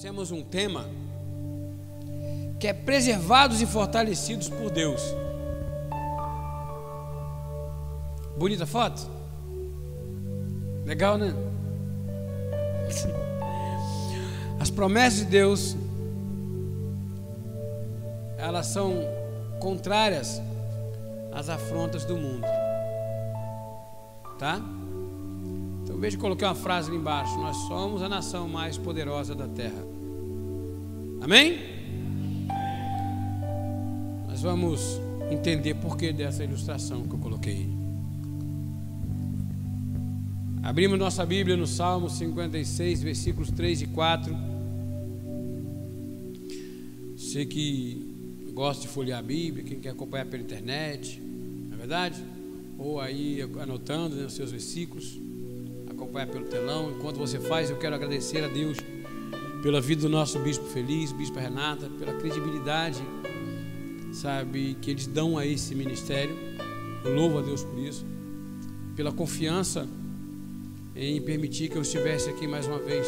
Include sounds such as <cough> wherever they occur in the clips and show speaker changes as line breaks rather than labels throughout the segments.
Temos um tema que é preservados e fortalecidos por Deus. Bonita foto? Legal, né? <laughs> As promessas de Deus elas são contrárias às afrontas do mundo. Tá? Então veja, coloquei uma frase ali embaixo: Nós somos a nação mais poderosa da terra. Amém? Nós vamos entender por que dessa ilustração que eu coloquei. Abrimos nossa Bíblia no Salmo 56, versículos 3 e 4. Você que gosta de folhear a Bíblia, quem quer acompanhar pela internet, não é verdade? Ou aí anotando né, os seus versículos, acompanhar pelo telão. Enquanto você faz, eu quero agradecer a Deus pela vida do nosso bispo feliz, bispo Renata, pela credibilidade, sabe, que eles dão a esse ministério. Eu louvo a Deus por isso, pela confiança em permitir que eu estivesse aqui mais uma vez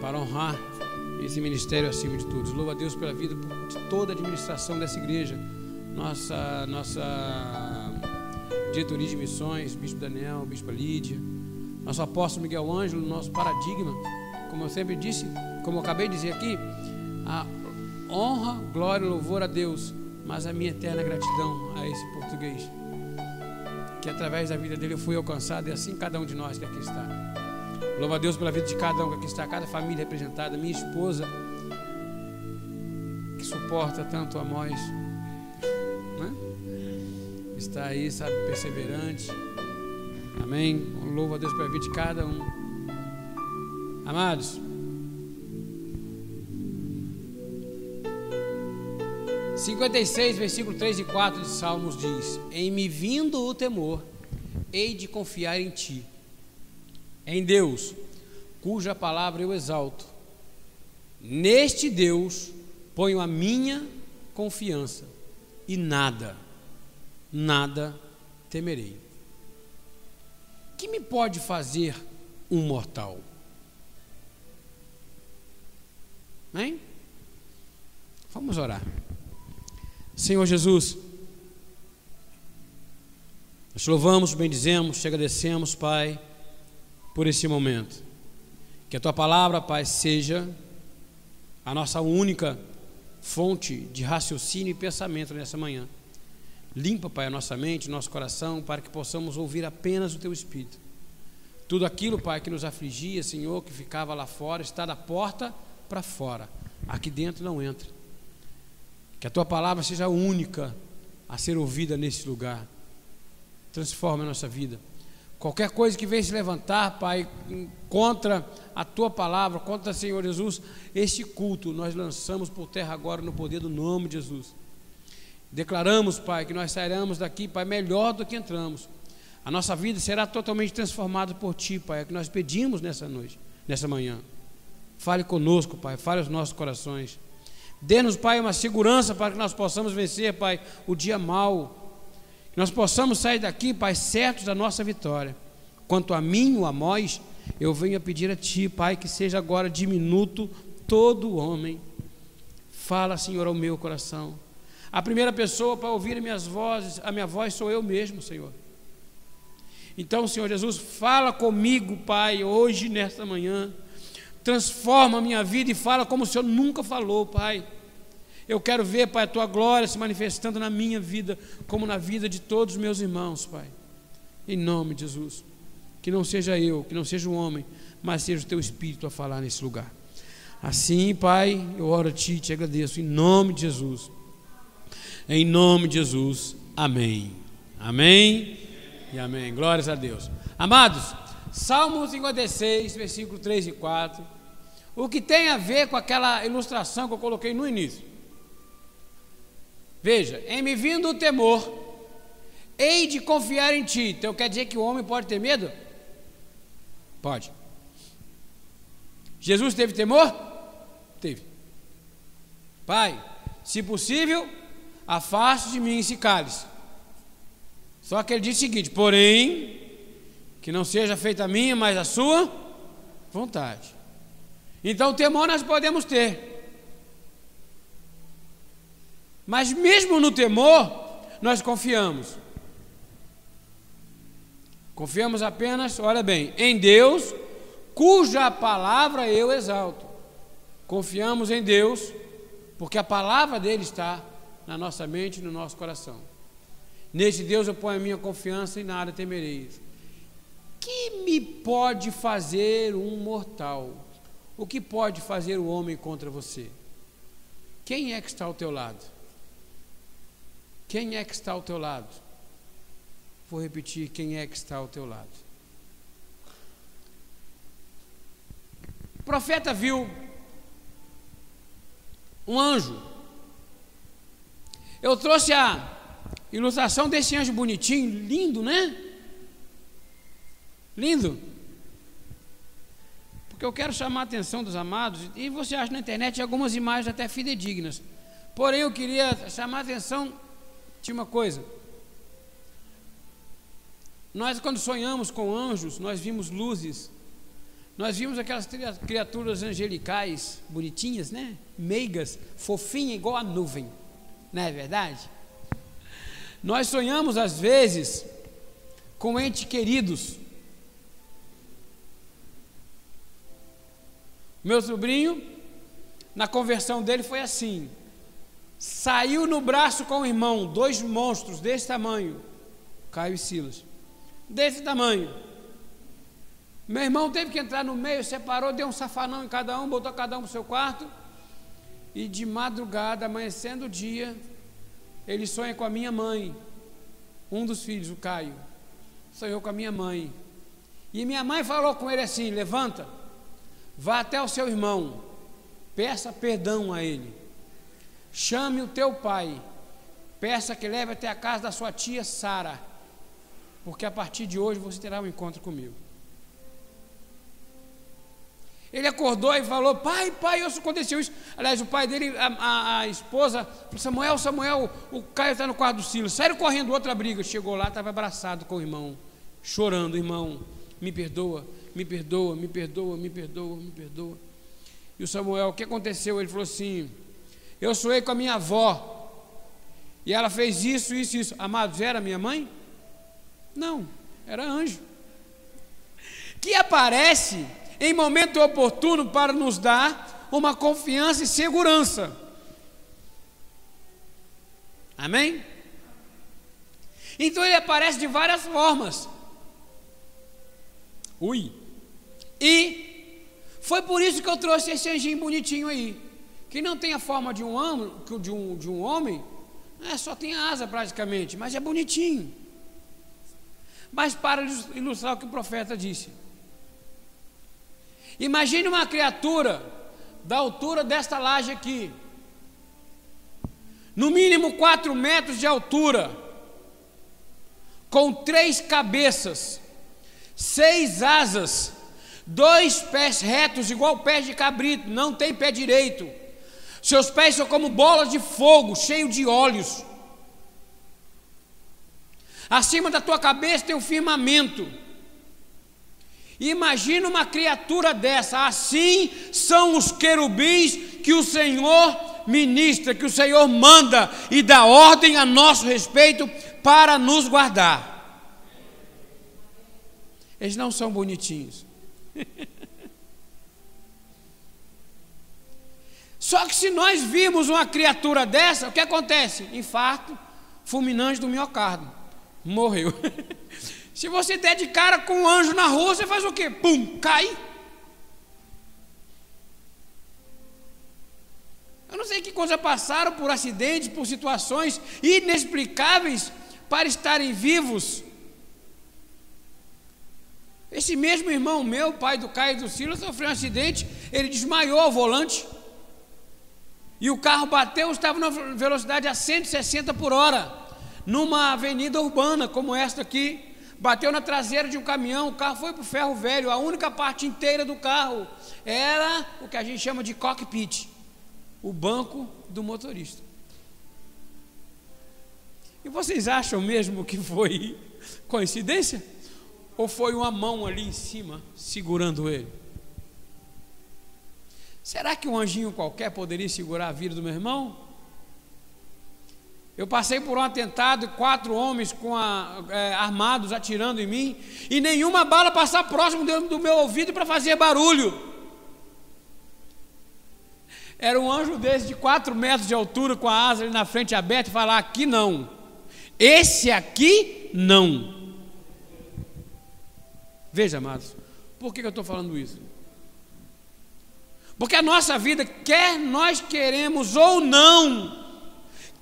para honrar esse ministério acima de todos. Louvo a Deus pela vida de toda a administração dessa igreja, nossa nossa diretoria de missões, Bispo Daniel, Bispo Lídia, nosso apóstolo Miguel Ângelo, nosso paradigma, como eu sempre disse, como eu acabei de dizer aqui, a honra, glória e louvor a Deus, mas a minha eterna gratidão a esse português que através da vida dele eu fui alcançado, e assim cada um de nós que aqui está. Louva a Deus pela vida de cada um que aqui está, cada família representada, minha esposa, que suporta tanto a nós, né? está aí, sabe, perseverante. Amém. Louva a Deus pela vida de cada um. Amados, 56, versículo 3 e 4 de Salmos diz: Em me vindo o temor, hei de confiar em ti, em Deus, cuja palavra eu exalto. Neste Deus ponho a minha confiança, e nada, nada temerei. Que me pode fazer um mortal? Hein? Vamos orar. Senhor Jesus, nós te louvamos, bendizemos, te agradecemos, Pai, por esse momento. Que a tua palavra, Pai, seja a nossa única fonte de raciocínio e pensamento nessa manhã. Limpa, Pai, a nossa mente, nosso coração, para que possamos ouvir apenas o teu Espírito. Tudo aquilo, Pai, que nos afligia, Senhor, que ficava lá fora, está da porta para fora. Aqui dentro não entra. Que a tua palavra seja única a ser ouvida nesse lugar. Transforma a nossa vida. Qualquer coisa que venha se levantar, Pai, contra a tua palavra, contra o Senhor Jesus, este culto nós lançamos por terra agora no poder do nome de Jesus. Declaramos, Pai, que nós sairemos daqui, Pai, melhor do que entramos. A nossa vida será totalmente transformada por Ti, Pai, é o que nós pedimos nessa noite, nessa manhã. Fale conosco, Pai, fale aos nossos corações. Dê-nos, Pai, uma segurança para que nós possamos vencer, Pai, o dia mau. Que nós possamos sair daqui, Pai, certos da nossa vitória. Quanto a mim, o Amós, eu venho a pedir a Ti, Pai, que seja agora diminuto todo homem. Fala, Senhor, ao meu coração. A primeira pessoa para ouvir minhas vozes, a minha voz sou eu mesmo, Senhor. Então, Senhor Jesus, fala comigo, Pai, hoje, nesta manhã transforma a minha vida e fala como o Senhor nunca falou, Pai. Eu quero ver, Pai, a tua glória se manifestando na minha vida, como na vida de todos os meus irmãos, Pai. Em nome de Jesus. Que não seja eu, que não seja o homem, mas seja o teu Espírito a falar nesse lugar. Assim, Pai, eu oro a Ti e te agradeço, em nome de Jesus. Em nome de Jesus. Amém. Amém e amém. Glórias a Deus. Amados, Salmo 56, versículo 3 e 4 o que tem a ver com aquela ilustração que eu coloquei no início. Veja, em me vindo o temor, hei de confiar em ti. Então quer dizer que o homem pode ter medo? Pode. Jesus teve temor? Teve. Pai, se possível, afaste de mim esse cálice. Só que ele disse o seguinte: porém, que não seja feita a minha, mas a sua vontade. Então, temor nós podemos ter. Mas mesmo no temor, nós confiamos. Confiamos apenas, olha bem, em Deus, cuja palavra eu exalto. Confiamos em Deus, porque a palavra dele está na nossa mente e no nosso coração. Neste Deus eu ponho a minha confiança e nada temerei. Que me pode fazer um mortal? O que pode fazer o homem contra você? Quem é que está ao teu lado? Quem é que está ao teu lado? Vou repetir: quem é que está ao teu lado? O profeta viu um anjo. Eu trouxe a ilustração desse anjo bonitinho, lindo, né? Lindo. Porque eu quero chamar a atenção dos amados, e você acha na internet algumas imagens até fidedignas. Porém, eu queria chamar a atenção de uma coisa. Nós, quando sonhamos com anjos, nós vimos luzes, nós vimos aquelas criaturas angelicais, bonitinhas, né? Meigas, fofinhas, igual a nuvem, não é verdade? Nós sonhamos, às vezes, com entes queridos. Meu sobrinho, na conversão dele foi assim: saiu no braço com o irmão, dois monstros desse tamanho, Caio e Silas, desse tamanho. Meu irmão teve que entrar no meio, separou, deu um safanão em cada um, botou cada um para o seu quarto. E de madrugada, amanhecendo o dia, ele sonha com a minha mãe. Um dos filhos, o Caio, sonhou com a minha mãe. E minha mãe falou com ele assim: Levanta, vá até o seu irmão, peça perdão a ele. Chame o teu pai, peça que leve até a casa da sua tia Sara, porque a partir de hoje você terá um encontro comigo. Ele acordou e falou: Pai, pai, isso aconteceu isso. Aliás, o pai dele, a, a, a esposa, falou: Samuel, Samuel, o Caio está no quarto do Silas. Saíram correndo, outra briga. Chegou lá, estava abraçado com o irmão, chorando: Irmão, me perdoa, me perdoa, me perdoa, me perdoa, me perdoa. E o Samuel, o que aconteceu? Ele falou assim: eu sonhei com a minha avó. E ela fez isso, isso, isso. Amados, era minha mãe? Não, era anjo. Que aparece em momento oportuno para nos dar uma confiança e segurança. Amém? Então ele aparece de várias formas. Ui. E foi por isso que eu trouxe esse anjinho bonitinho aí que não tem a forma de um, de um, de um homem, é, só tem asa praticamente, mas é bonitinho. Mas para ilustrar o que o profeta disse. Imagine uma criatura da altura desta laje aqui, no mínimo 4 metros de altura, com três cabeças, seis asas, dois pés retos, igual pés de cabrito, não tem pé direito seus pés são como bolas de fogo, cheio de olhos. Acima da tua cabeça tem um firmamento. Imagina uma criatura dessa. Assim são os querubins que o Senhor ministra, que o Senhor manda e dá ordem a nosso respeito para nos guardar. Eles não são bonitinhos. <laughs> Só que se nós vimos uma criatura dessa, o que acontece? Infarto fulminante do miocárdio. Morreu. <laughs> se você der de cara com um anjo na rua, você faz o quê? Pum, cai. Eu não sei que coisa passaram por acidentes, por situações inexplicáveis para estarem vivos. Esse mesmo irmão meu, pai do Caio e do Silas, sofreu um acidente, ele desmaiou ao volante. E o carro bateu, estava na velocidade a 160 por hora, numa avenida urbana como esta aqui. Bateu na traseira de um caminhão, o carro foi para o ferro velho. A única parte inteira do carro era o que a gente chama de cockpit o banco do motorista. E vocês acham mesmo que foi coincidência? Ou foi uma mão ali em cima segurando ele? Será que um anjinho qualquer poderia segurar a vida do meu irmão? Eu passei por um atentado, quatro homens com a, é, armados atirando em mim, e nenhuma bala passar próximo do meu ouvido para fazer barulho. Era um anjo desse de quatro metros de altura, com a asa ali na frente aberta, e falar: aqui não, esse aqui não. Veja, amados, por que eu estou falando isso? Porque a nossa vida, quer nós queremos ou não,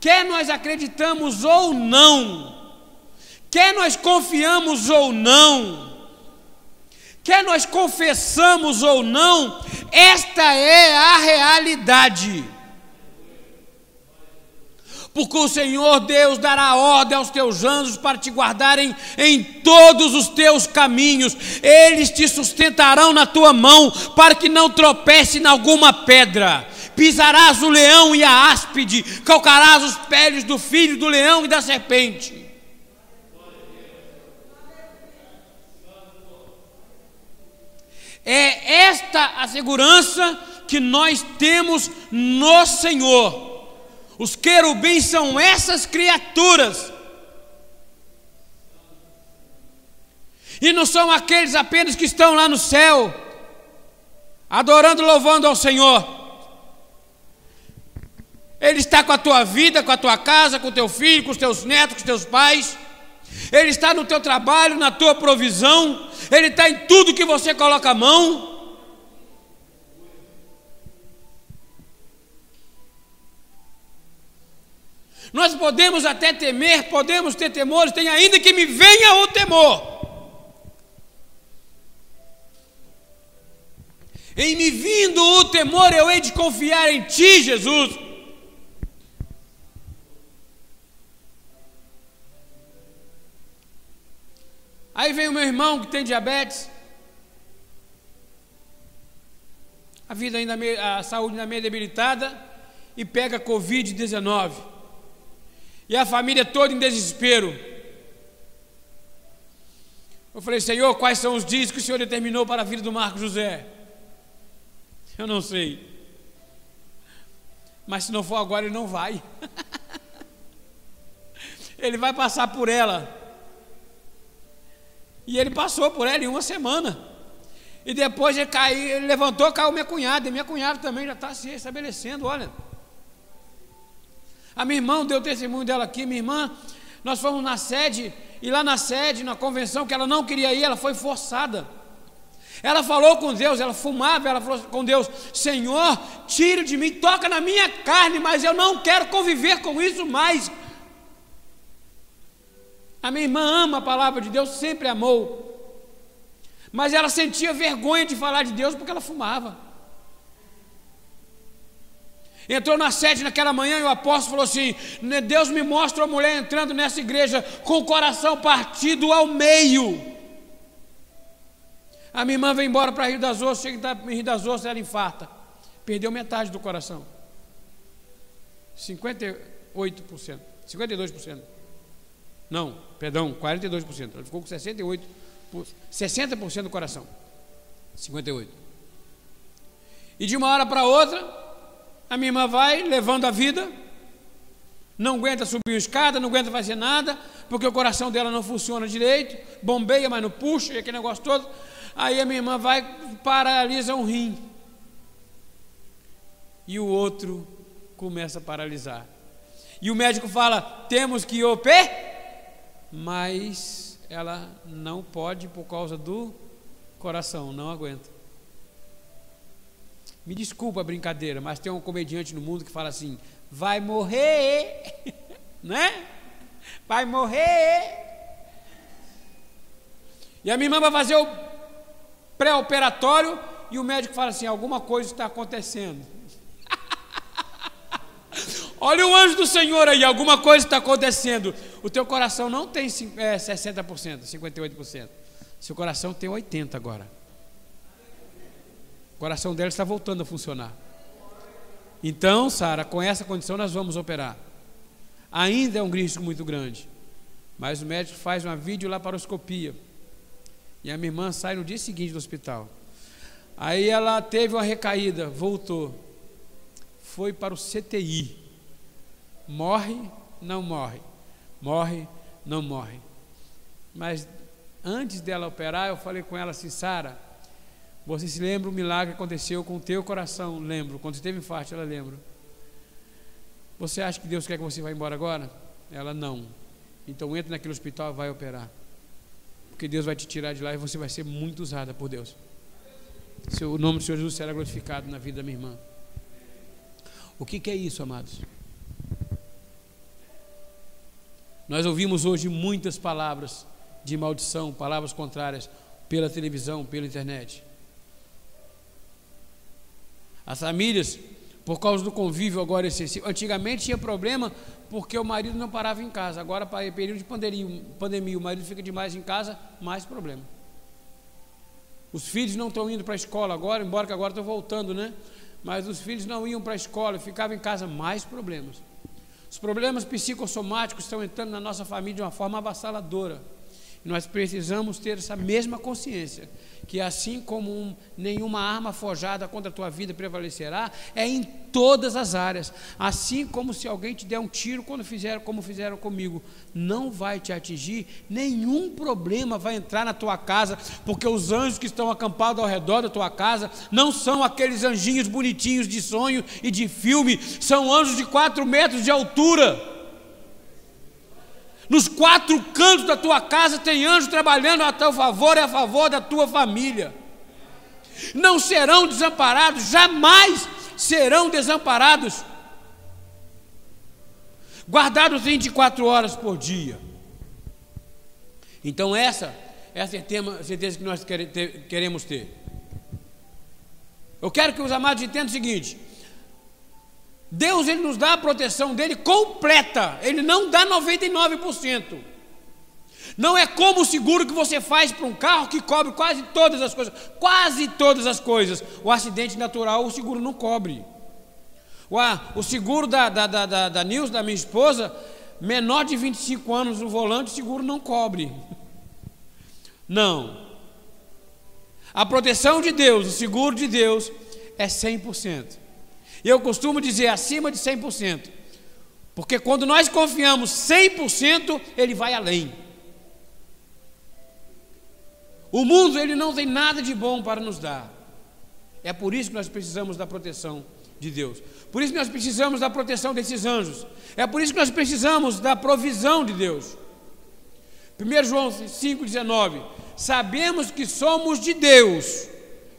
quer nós acreditamos ou não, quer nós confiamos ou não, quer nós confessamos ou não, esta é a realidade porque o Senhor Deus dará ordem aos teus anjos para te guardarem em todos os teus caminhos, eles te sustentarão na tua mão, para que não tropece em alguma pedra. Pisarás o leão e a áspide, calcarás os pés do filho do leão e da serpente. É esta a segurança que nós temos no Senhor. Os querubins são essas criaturas. E não são aqueles apenas que estão lá no céu, adorando louvando ao Senhor. Ele está com a tua vida, com a tua casa, com o teu filho, com os teus netos, com os teus pais. Ele está no teu trabalho, na tua provisão. Ele está em tudo que você coloca a mão. Nós podemos até temer, podemos ter temores, tem ainda que me venha o temor. Em me vindo o temor, eu hei de confiar em Ti, Jesus. Aí vem o meu irmão que tem diabetes. A vida ainda a saúde ainda meio debilitada e pega Covid-19 e a família toda em desespero. Eu falei, Senhor, quais são os dias que o Senhor determinou para a vida do Marco José? Eu não sei. Mas se não for agora, ele não vai. <laughs> ele vai passar por ela. E ele passou por ela em uma semana. E depois ele caiu, ele levantou, caiu minha cunhada. E minha cunhada também já está se estabelecendo, olha. A minha irmã deu testemunho dela aqui, minha irmã, nós fomos na sede, e lá na sede, na convenção, que ela não queria ir, ela foi forçada. Ela falou com Deus, ela fumava, ela falou com Deus: Senhor, tire de mim, toca na minha carne, mas eu não quero conviver com isso mais. A minha irmã ama a palavra de Deus, sempre amou, mas ela sentia vergonha de falar de Deus porque ela fumava. Entrou na sede naquela manhã e o apóstolo falou assim: Deus me mostra uma mulher entrando nessa igreja com o coração partido ao meio. A minha irmã vem embora para Rio das Ostras, chega em Rio das Ostras, ela infarta. Perdeu metade do coração. 58%. 52%. Não, perdão, 42%. Ela ficou com 68%. 60% do coração. 58%. E de uma hora para outra, a minha irmã vai levando a vida, não aguenta subir uma escada, não aguenta fazer nada, porque o coração dela não funciona direito, bombeia, mas não puxa, e aquele negócio todo. Aí a minha irmã vai, paralisa um rim. E o outro começa a paralisar. E o médico fala: temos que operar, mas ela não pode por causa do coração, não aguenta. Me desculpa a brincadeira, mas tem um comediante no mundo que fala assim: vai morrer, <laughs> né? Vai morrer. E a minha irmã vai fazer o pré-operatório e o médico fala assim: alguma coisa está acontecendo. <laughs> Olha o anjo do Senhor aí, alguma coisa está acontecendo. O teu coração não tem é, 60%, 58%. Seu coração tem 80% agora. Coração dela está voltando a funcionar. Então, Sara, com essa condição nós vamos operar. Ainda é um risco muito grande. Mas o médico faz uma videolaparoscopia. E a minha irmã sai no dia seguinte do hospital. Aí ela teve uma recaída, voltou. Foi para o CTI. Morre, não morre. Morre, não morre. Mas antes dela operar, eu falei com ela assim, Sara, você se lembra o milagre que aconteceu com o teu coração? Lembro. Quando você teve infarto, ela lembra. Você acha que Deus quer que você vá embora agora? Ela não. Então entra naquele hospital e vai operar. Porque Deus vai te tirar de lá e você vai ser muito usada por Deus. O nome do Senhor Jesus será glorificado na vida da minha irmã. O que, que é isso, amados? Nós ouvimos hoje muitas palavras de maldição, palavras contrárias, pela televisão, pela internet. As famílias, por causa do convívio agora excessivo, antigamente tinha problema porque o marido não parava em casa. Agora, para período de pandemia, pandemia, o marido fica demais em casa, mais problema. Os filhos não estão indo para a escola agora, embora que agora estão voltando, né? Mas os filhos não iam para a escola, ficavam em casa, mais problemas. Os problemas psicossomáticos estão entrando na nossa família de uma forma avassaladora. Nós precisamos ter essa mesma consciência, que assim como um, nenhuma arma forjada contra a tua vida prevalecerá, é em todas as áreas. Assim como se alguém te der um tiro quando fizeram como fizeram comigo, não vai te atingir, nenhum problema vai entrar na tua casa, porque os anjos que estão acampados ao redor da tua casa não são aqueles anjinhos bonitinhos de sonho e de filme, são anjos de quatro metros de altura nos quatro cantos da tua casa tem anjo trabalhando a teu favor e a favor da tua família. Não serão desamparados, jamais serão desamparados. Guardados 24 horas por dia. Então, essa é a certeza que nós queremos ter. Eu quero que os amados entendam o seguinte: Deus ele nos dá a proteção dele completa, ele não dá 99%. Não é como o seguro que você faz para um carro que cobre quase todas as coisas, quase todas as coisas. O acidente natural o seguro não cobre. O, o seguro da, da, da, da, da Nils, da minha esposa, menor de 25 anos no volante, o seguro não cobre. Não. A proteção de Deus, o seguro de Deus é 100%. E eu costumo dizer acima de 100%. Porque quando nós confiamos 100%, ele vai além. O mundo ele não tem nada de bom para nos dar. É por isso que nós precisamos da proteção de Deus. Por isso que nós precisamos da proteção desses anjos. É por isso que nós precisamos da provisão de Deus. 1 João 5,19. Sabemos que somos de Deus.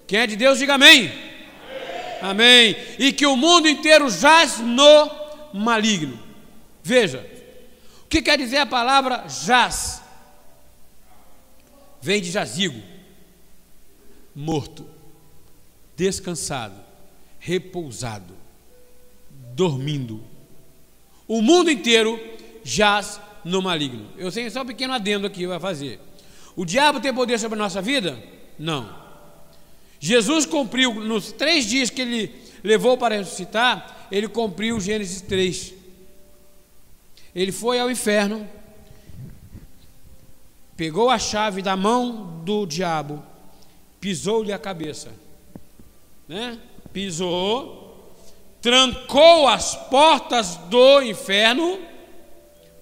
Quem é de Deus, diga amém. Amém. E que o mundo inteiro jaz no maligno. Veja, o que quer dizer a palavra jaz? Vem de jazigo, morto, descansado, repousado, dormindo. O mundo inteiro jaz no maligno. Eu tenho só um pequeno adendo aqui, vai fazer. O diabo tem poder sobre a nossa vida? Não. Jesus cumpriu, nos três dias que ele levou para ressuscitar, ele cumpriu Gênesis 3. Ele foi ao inferno, pegou a chave da mão do diabo, pisou-lhe a cabeça, né? pisou, trancou as portas do inferno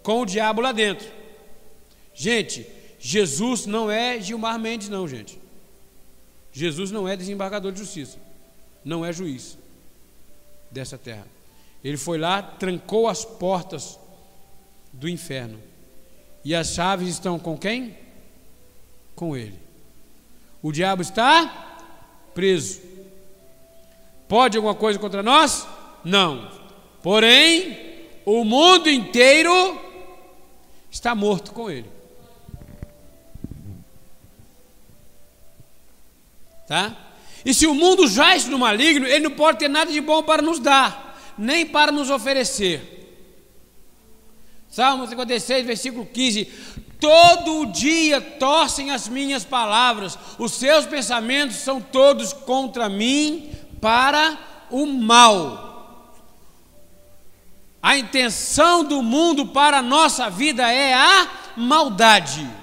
com o diabo lá dentro. Gente, Jesus não é Gilmar Mendes, não, gente. Jesus não é desembargador de justiça, não é juiz dessa terra. Ele foi lá, trancou as portas do inferno. E as chaves estão com quem? Com ele. O diabo está preso. Pode alguma coisa contra nós? Não. Porém, o mundo inteiro está morto com ele. Tá? E se o mundo jaz no maligno, ele não pode ter nada de bom para nos dar, nem para nos oferecer. Salmo 56, versículo 15: Todo dia torcem as minhas palavras, os seus pensamentos são todos contra mim para o mal. A intenção do mundo para a nossa vida é a maldade.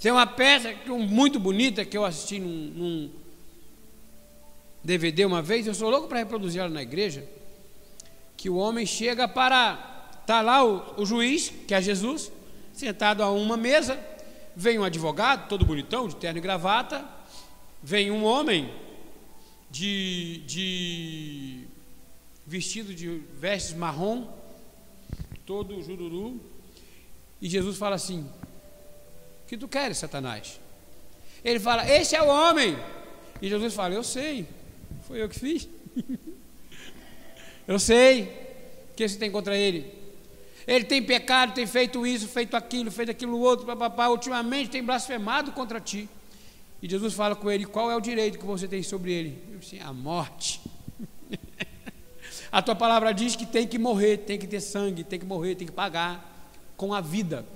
Tem uma peça muito bonita que eu assisti num, num DVD uma vez, eu sou louco para reproduzir ela na igreja, que o homem chega para. Está lá o, o juiz, que é Jesus, sentado a uma mesa, vem um advogado, todo bonitão, de terno e gravata, vem um homem de, de vestido de vestes marrom, todo jururu, e Jesus fala assim: O que tu queres, Satanás? Ele fala: Esse é o homem. E Jesus fala: Eu sei, foi eu que fiz. <laughs> eu sei que você tem contra ele. Ele tem pecado, tem feito isso, feito aquilo, feito aquilo outro, papapá, ultimamente tem blasfemado contra ti. E Jesus fala com ele: qual é o direito que você tem sobre ele? Eu disse: a morte. <laughs> a tua palavra diz que tem que morrer, tem que ter sangue, tem que morrer, tem que pagar com a vida.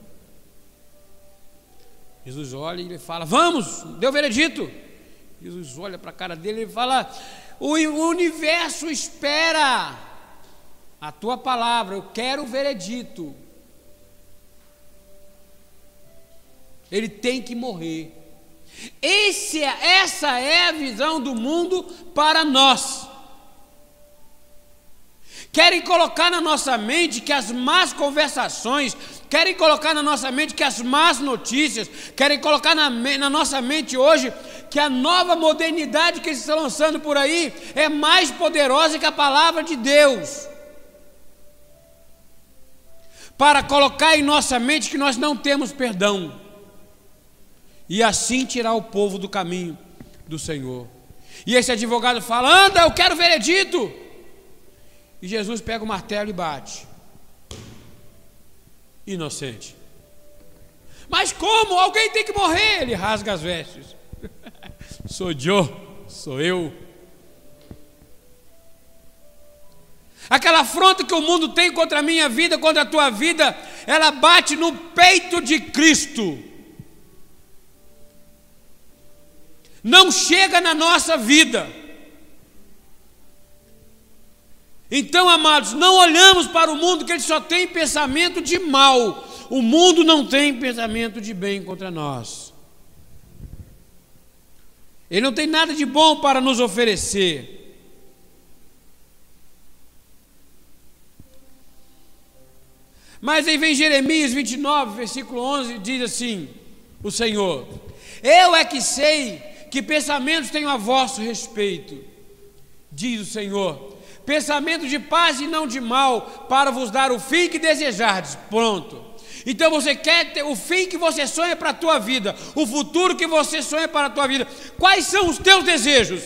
Jesus olha e ele fala: Vamos, deu veredito. Jesus olha para a cara dele e fala: O universo espera a tua palavra, eu quero o veredito. Ele tem que morrer. Esse, é, essa é a visão do mundo para nós. Querem colocar na nossa mente que as más conversações, querem colocar na nossa mente que as más notícias, querem colocar na, na nossa mente hoje que a nova modernidade que eles estão lançando por aí é mais poderosa que a palavra de Deus para colocar em nossa mente que nós não temos perdão e assim tirar o povo do caminho do Senhor. E esse advogado fala: anda, eu quero veredito. E Jesus pega o martelo e bate. Inocente. Mas como? Alguém tem que morrer. Ele rasga as vestes. <laughs> sou eu, sou eu. Aquela afronta que o mundo tem contra a minha vida, contra a tua vida, ela bate no peito de Cristo. Não chega na nossa vida. Então, amados, não olhamos para o mundo que ele só tem pensamento de mal. O mundo não tem pensamento de bem contra nós. Ele não tem nada de bom para nos oferecer. Mas aí vem Jeremias 29, versículo 11, diz assim: O Senhor, eu é que sei que pensamentos tenho a vosso respeito, diz o Senhor, pensamento de paz e não de mal, para vos dar o fim que desejardes. Pronto. Então você quer ter o fim que você sonha para a tua vida, o futuro que você sonha para a tua vida. Quais são os teus desejos?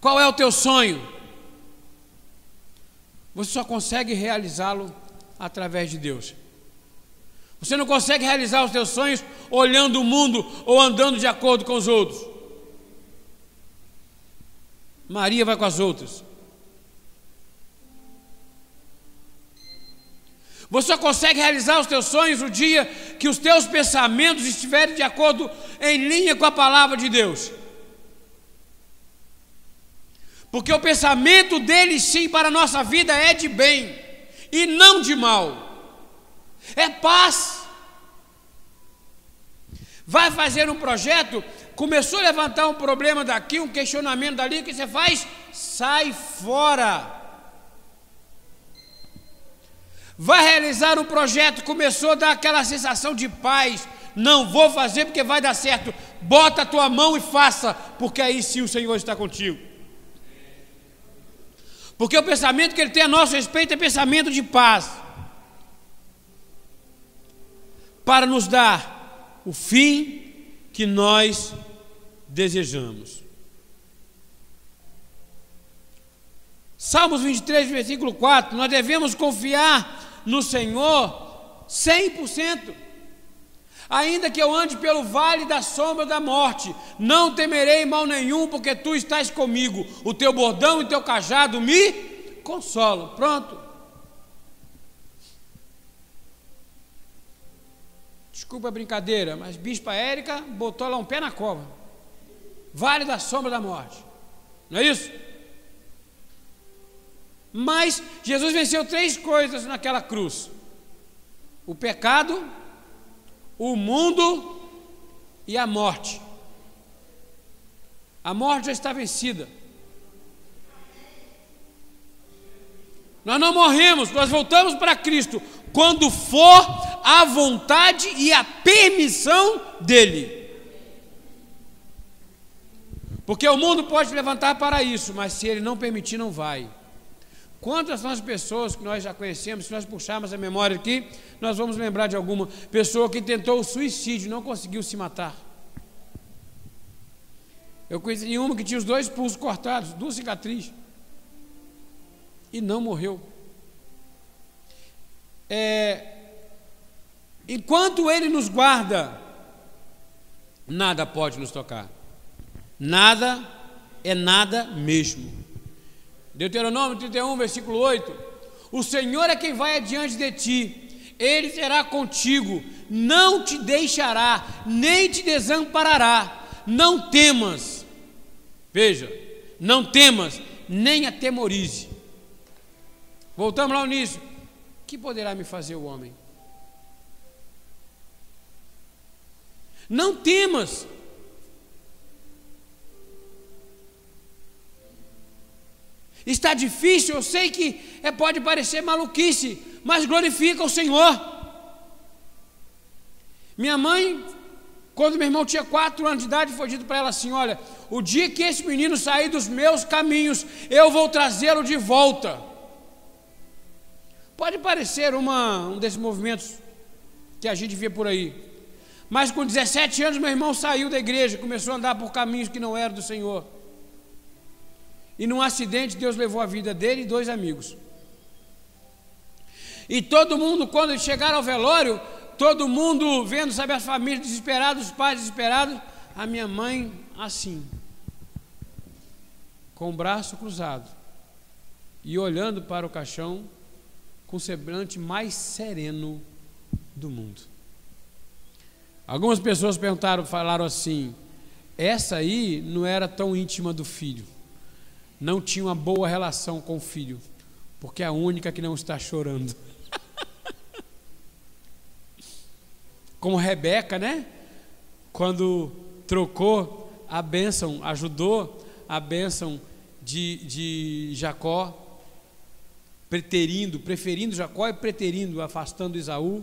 Qual é o teu sonho? Você só consegue realizá-lo através de Deus. Você não consegue realizar os teus sonhos olhando o mundo ou andando de acordo com os outros. Maria vai com as outras. Você só consegue realizar os teus sonhos o dia que os teus pensamentos estiverem de acordo em linha com a palavra de Deus. Porque o pensamento dele sim para a nossa vida é de bem e não de mal. É paz. Vai fazer um projeto, começou a levantar um problema daqui, um questionamento dali, o que você faz? Sai fora. Vai realizar um projeto, começou a dar aquela sensação de paz. Não vou fazer porque vai dar certo. Bota a tua mão e faça, porque aí sim o Senhor está contigo. Porque o pensamento que ele tem a nosso respeito é pensamento de paz. Para nos dar o fim que nós desejamos. Salmos 23, versículo 4: Nós devemos confiar no Senhor 100%. Ainda que eu ande pelo vale da sombra da morte, não temerei mal nenhum, porque tu estás comigo. O teu bordão e o teu cajado me consolam. Pronto. Desculpa a brincadeira, mas Bispa Érica botou lá um pé na cova. Vale da sombra da morte. Não é isso? Mas Jesus venceu três coisas naquela cruz: o pecado, o mundo e a morte. A morte já está vencida. Nós não morremos, nós voltamos para Cristo quando for a vontade e a permissão dEle. Porque o mundo pode levantar para isso, mas se ele não permitir, não vai. Quantas são as pessoas que nós já conhecemos, se nós puxarmos a memória aqui, nós vamos lembrar de alguma pessoa que tentou o suicídio, não conseguiu se matar. Eu conheci uma que tinha os dois pulsos cortados, duas cicatrizes, e não morreu. É, enquanto Ele nos guarda, nada pode nos tocar. Nada é nada mesmo. Deuteronômio 31, versículo 8: O Senhor é quem vai adiante de ti, Ele será contigo, não te deixará, nem te desamparará. Não temas, veja, não temas, nem atemorize. Voltamos lá no início. Que poderá me fazer o homem? Não temas, Está difícil, eu sei que é, pode parecer maluquice, mas glorifica o Senhor. Minha mãe, quando meu irmão tinha quatro anos de idade, foi dito para ela assim: Olha, o dia que esse menino sair dos meus caminhos, eu vou trazê-lo de volta. Pode parecer uma, um desses movimentos que a gente vê por aí, mas com 17 anos, meu irmão saiu da igreja, começou a andar por caminhos que não eram do Senhor. E num acidente, Deus levou a vida dele e dois amigos. E todo mundo, quando chegaram ao velório, todo mundo vendo, sabe, as famílias desesperadas, os pais desesperados, a minha mãe assim, com o braço cruzado e olhando para o caixão com o semblante mais sereno do mundo. Algumas pessoas perguntaram, falaram assim: essa aí não era tão íntima do filho não tinha uma boa relação com o filho, porque é a única que não está chorando. <laughs> Como Rebeca, né? Quando trocou a bênção, ajudou a bênção de, de Jacó, preterindo, preferindo Jacó e preterindo, afastando Isaú.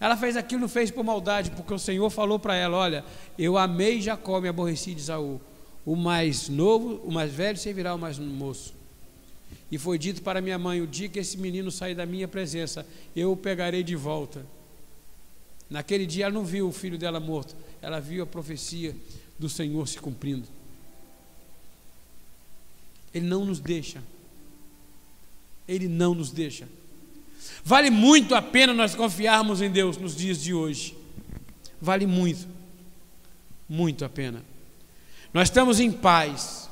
Ela fez aquilo, não fez por maldade, porque o Senhor falou para ela: Olha, eu amei Jacó, me aborreci de Isaú o mais novo, o mais velho servirá o mais moço. E foi dito para minha mãe: o dia que esse menino sair da minha presença, eu o pegarei de volta. Naquele dia ela não viu o filho dela morto, ela viu a profecia do Senhor se cumprindo. Ele não nos deixa. Ele não nos deixa. Vale muito a pena nós confiarmos em Deus nos dias de hoje. Vale muito. Muito a pena. Nós estamos em paz.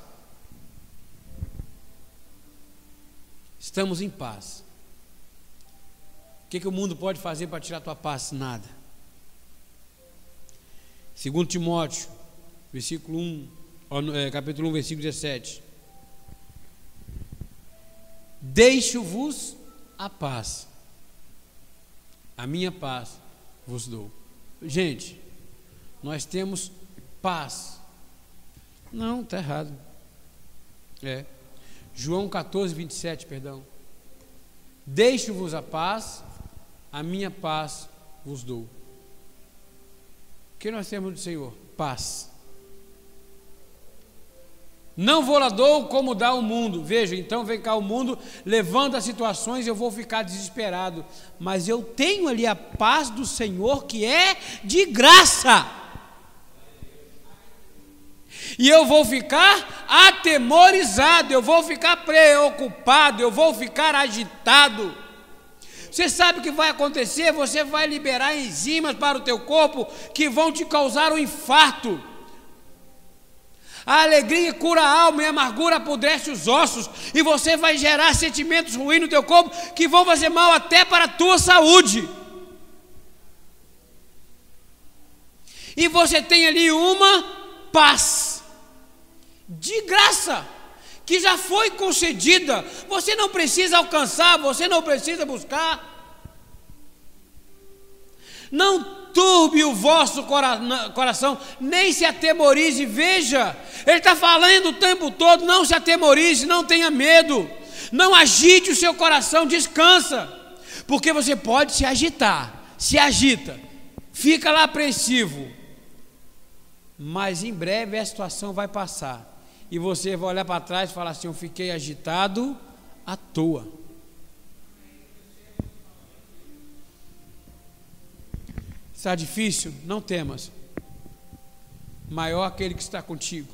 Estamos em paz. O que, que o mundo pode fazer para tirar a tua paz? Nada. Segundo Timóteo, versículo 1, é, capítulo 1, versículo 17. Deixo-vos a paz, a minha paz vos dou. Gente, nós temos paz não, está errado. É. João 14, 27, perdão. Deixo-vos a paz, a minha paz vos dou. O que nós temos do Senhor? Paz. Não vou lá dou como dá o mundo. Veja, então vem cá o mundo, levando as situações, eu vou ficar desesperado. Mas eu tenho ali a paz do Senhor que é de graça e eu vou ficar atemorizado, eu vou ficar preocupado, eu vou ficar agitado. Você sabe o que vai acontecer? Você vai liberar enzimas para o teu corpo que vão te causar um infarto. A alegria cura a alma e a amargura apodrece os ossos. E você vai gerar sentimentos ruins no teu corpo que vão fazer mal até para a tua saúde. E você tem ali uma paz de graça, que já foi concedida. Você não precisa alcançar, você não precisa buscar. Não turbe o vosso coração, nem se atemorize. Veja, ele está falando o tempo todo: não se atemorize, não tenha medo, não agite o seu coração, descansa, porque você pode se agitar, se agita, fica lá apreensivo, mas em breve a situação vai passar e você vai olhar para trás e falar assim: Eu fiquei agitado à toa. Está difícil? Não temas. Maior aquele que está contigo.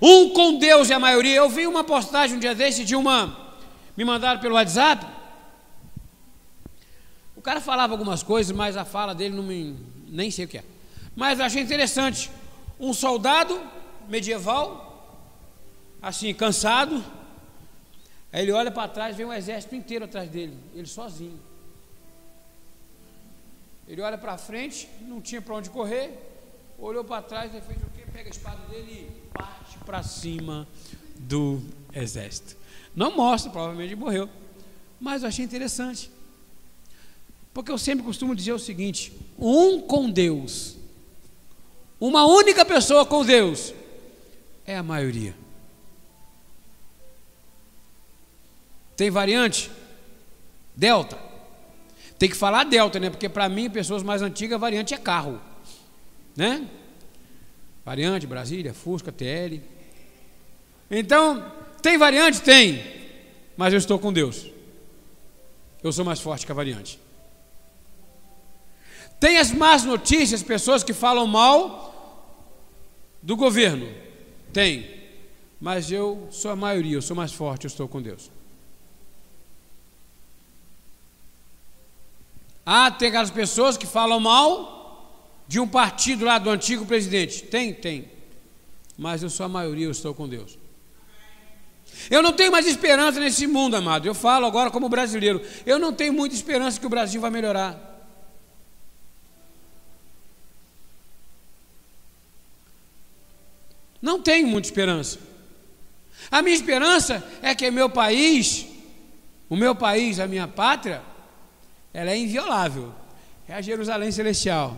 Um com Deus é a maioria. Eu vi uma postagem um dia desse de uma. Me mandaram pelo WhatsApp. O cara falava algumas coisas, mas a fala dele não me. nem sei o que é. Mas achei interessante um soldado medieval, assim, cansado. Aí ele olha para trás, vem um exército inteiro atrás dele, ele sozinho. Ele olha para frente, não tinha para onde correr, olhou para trás e fez o quê? Pega a espada dele e parte para cima do exército. Não mostra, provavelmente morreu. Mas eu achei interessante. Porque eu sempre costumo dizer o seguinte: um com Deus uma única pessoa com Deus é a maioria. Tem variante? Delta. Tem que falar delta, né? Porque para mim, pessoas mais antigas, variante é carro. Né? Variante, Brasília, Fusca, TL. Então, tem variante? Tem. Mas eu estou com Deus. Eu sou mais forte que a variante. Tem as más notícias, pessoas que falam mal do governo? Tem. Mas eu sou a maioria, eu sou mais forte, eu estou com Deus. Ah, tem aquelas pessoas que falam mal de um partido lá do antigo presidente. Tem, tem. Mas eu sou a maioria, eu estou com Deus. Eu não tenho mais esperança nesse mundo, amado. Eu falo agora como brasileiro. Eu não tenho muita esperança que o Brasil vai melhorar. Não tenho muita esperança. A minha esperança é que meu país, o meu país, a minha pátria, ela é inviolável. É a Jerusalém celestial.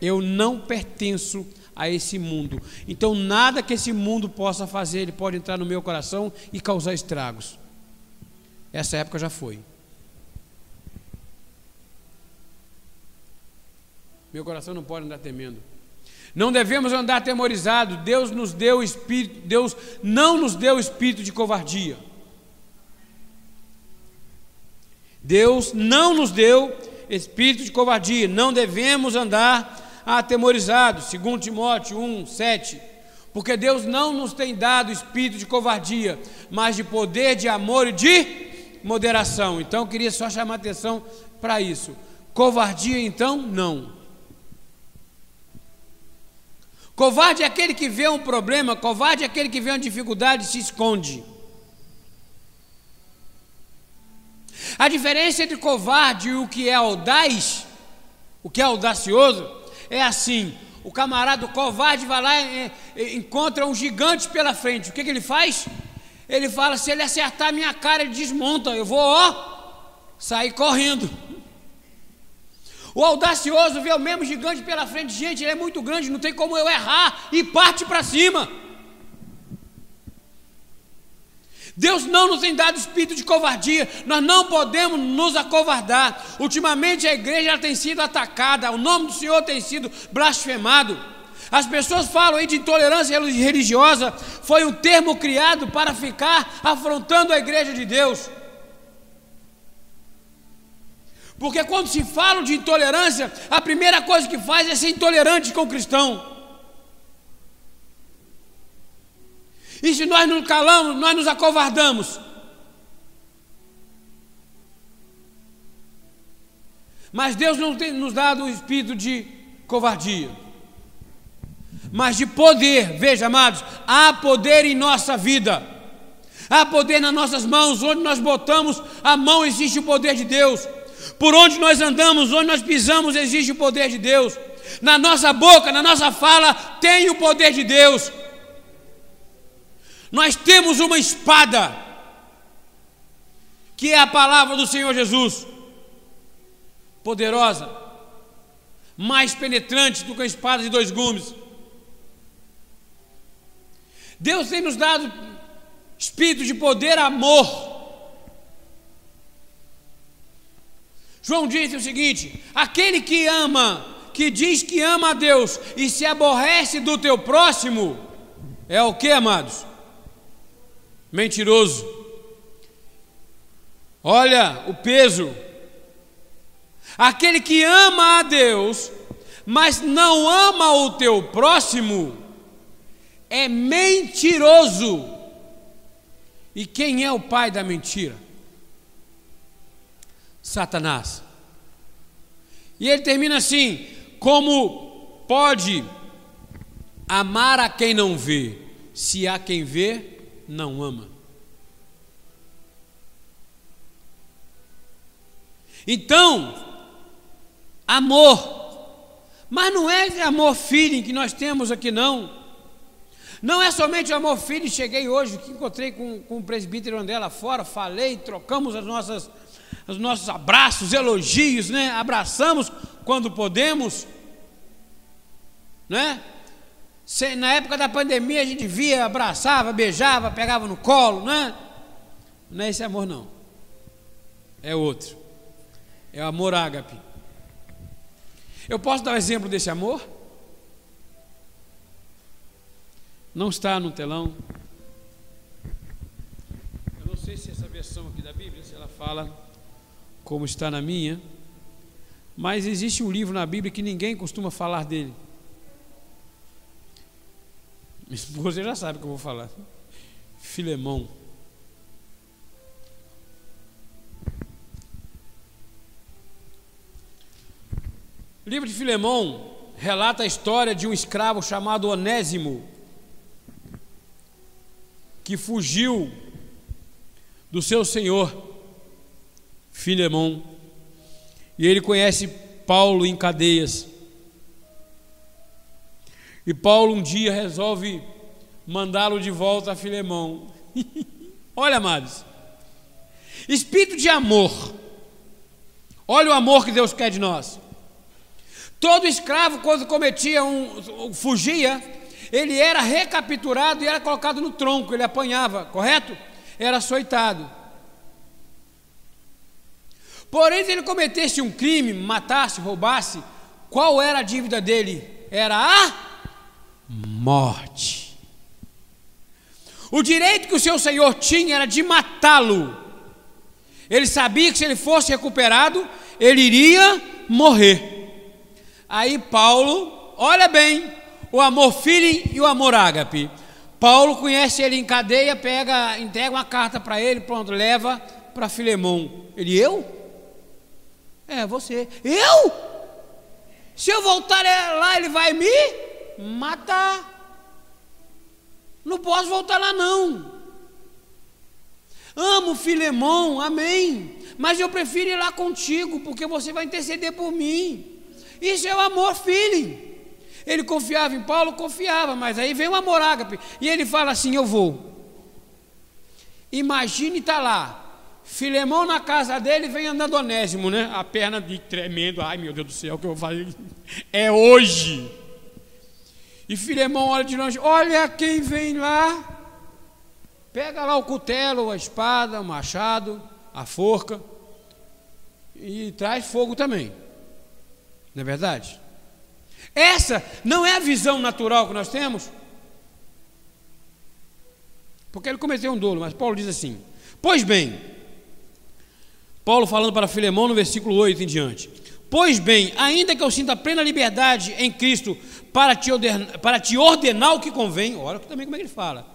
Eu não pertenço a esse mundo. Então nada que esse mundo possa fazer, ele pode entrar no meu coração e causar estragos. Essa época já foi. Meu coração não pode andar temendo. Não devemos andar atemorizados. Deus nos deu espírito, Deus não nos deu espírito de covardia. Deus não nos deu espírito de covardia. Não devemos andar atemorizados. Segundo Timóteo 1, 7. Porque Deus não nos tem dado espírito de covardia, mas de poder, de amor e de moderação. Então eu queria só chamar atenção para isso. Covardia, então, não. Covarde é aquele que vê um problema, covarde é aquele que vê uma dificuldade e se esconde. A diferença entre covarde e o que é audaz, o que é audacioso, é assim: o camarada covarde vai lá e, e encontra um gigante pela frente. O que, que ele faz? Ele fala: se ele acertar a minha cara, ele desmonta. Eu vou, ó, sair correndo. O audacioso vê o mesmo gigante pela frente, gente, ele é muito grande, não tem como eu errar, e parte para cima. Deus não nos tem dado espírito de covardia, nós não podemos nos acovardar. Ultimamente a igreja tem sido atacada, o nome do Senhor tem sido blasfemado. As pessoas falam aí de intolerância religiosa, foi um termo criado para ficar afrontando a igreja de Deus. Porque quando se fala de intolerância, a primeira coisa que faz é ser intolerante com o cristão. E se nós nos calamos, nós nos acovardamos. Mas Deus não tem nos dado o espírito de covardia, mas de poder. Veja, amados, há poder em nossa vida, há poder nas nossas mãos, onde nós botamos a mão, existe o poder de Deus. Por onde nós andamos, onde nós pisamos, existe o poder de Deus. Na nossa boca, na nossa fala, tem o poder de Deus. Nós temos uma espada, que é a palavra do Senhor Jesus, poderosa, mais penetrante do que a espada de dois gumes. Deus tem nos dado espírito de poder, amor. João disse o seguinte: aquele que ama, que diz que ama a Deus e se aborrece do teu próximo, é o que, amados? Mentiroso. Olha o peso. Aquele que ama a Deus, mas não ama o teu próximo, é mentiroso. E quem é o pai da mentira? Satanás. E ele termina assim: como pode amar a quem não vê, se há quem vê, não ama. Então, amor, mas não é amor feeling que nós temos aqui, não. Não é somente amor feeling. Cheguei hoje, que encontrei com, com o presbítero André lá fora, falei, trocamos as nossas os nossos abraços, elogios, né? Abraçamos quando podemos, né? Na época da pandemia a gente via, abraçava, beijava, pegava no colo, né? Não é esse amor não. É outro. É o amor ágape. Eu posso dar um exemplo desse amor? Não está no telão. Eu não sei se essa versão aqui da Bíblia, se ela fala como está na minha, mas existe um livro na Bíblia que ninguém costuma falar dele. Você já sabe o que eu vou falar. Filemão. O livro de Filemão relata a história de um escravo chamado Onésimo, que fugiu do seu senhor Filemão. E ele conhece Paulo em cadeias. E Paulo um dia resolve mandá-lo de volta a Filemão. <laughs> Olha, amados. Espírito de amor. Olha o amor que Deus quer de nós. Todo escravo, quando cometia um. fugia, ele era recapturado e era colocado no tronco, ele apanhava, correto? Era açoitado. Porém, se ele cometesse um crime, matasse, roubasse, qual era a dívida dele? Era a morte. O direito que o seu senhor tinha era de matá-lo. Ele sabia que se ele fosse recuperado, ele iria morrer. Aí Paulo, olha bem, o amor filho e o amor ágape. Paulo conhece ele em cadeia, pega, entrega uma carta para ele, pronto, leva para Filemão. Ele, eu? É você. Eu? Se eu voltar lá, ele vai me matar. Não posso voltar lá, não. Amo Filemão, amém. Mas eu prefiro ir lá contigo, porque você vai interceder por mim. Isso é o amor, filho. Ele confiava em Paulo, confiava, mas aí vem o amor ágape. E ele fala assim: Eu vou. Imagine estar tá lá, Filemão na casa dele vem andando onésimo, né? A perna de tremendo. Ai meu Deus do céu, o que eu vou fazer? É hoje. E Filemão olha de longe, olha quem vem lá. Pega lá o cutelo, a espada, o machado, a forca. E traz fogo também. Não é verdade? Essa não é a visão natural que nós temos. Porque ele cometeu um dolo, mas Paulo diz assim: Pois bem, Paulo falando para Filemão no versículo 8 em diante. Pois bem, ainda que eu sinta plena liberdade em Cristo para te, ordenar, para te ordenar o que convém, olha também como é que ele fala.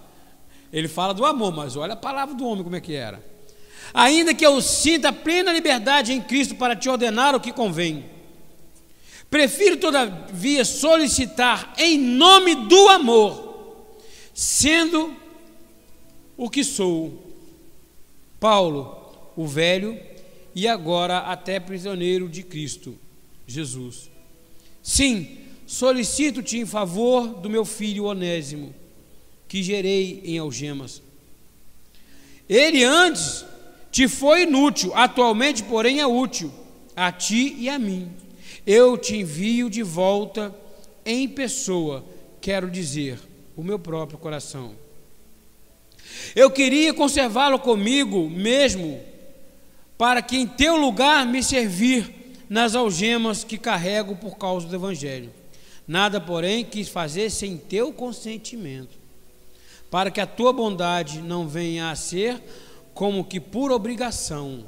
Ele fala do amor, mas olha a palavra do homem como é que era. Ainda que eu sinta plena liberdade em Cristo para te ordenar o que convém, prefiro todavia solicitar em nome do amor, sendo o que sou. Paulo, o velho e agora até prisioneiro de Cristo Jesus. Sim, solicito-te em favor do meu filho Onésimo, que gerei em algemas. Ele antes te foi inútil, atualmente, porém, é útil a ti e a mim. Eu te envio de volta em pessoa, quero dizer, o meu próprio coração. Eu queria conservá-lo comigo mesmo, para que em teu lugar me servir nas algemas que carrego por causa do Evangelho. Nada, porém, quis fazer sem teu consentimento, para que a tua bondade não venha a ser como que por obrigação,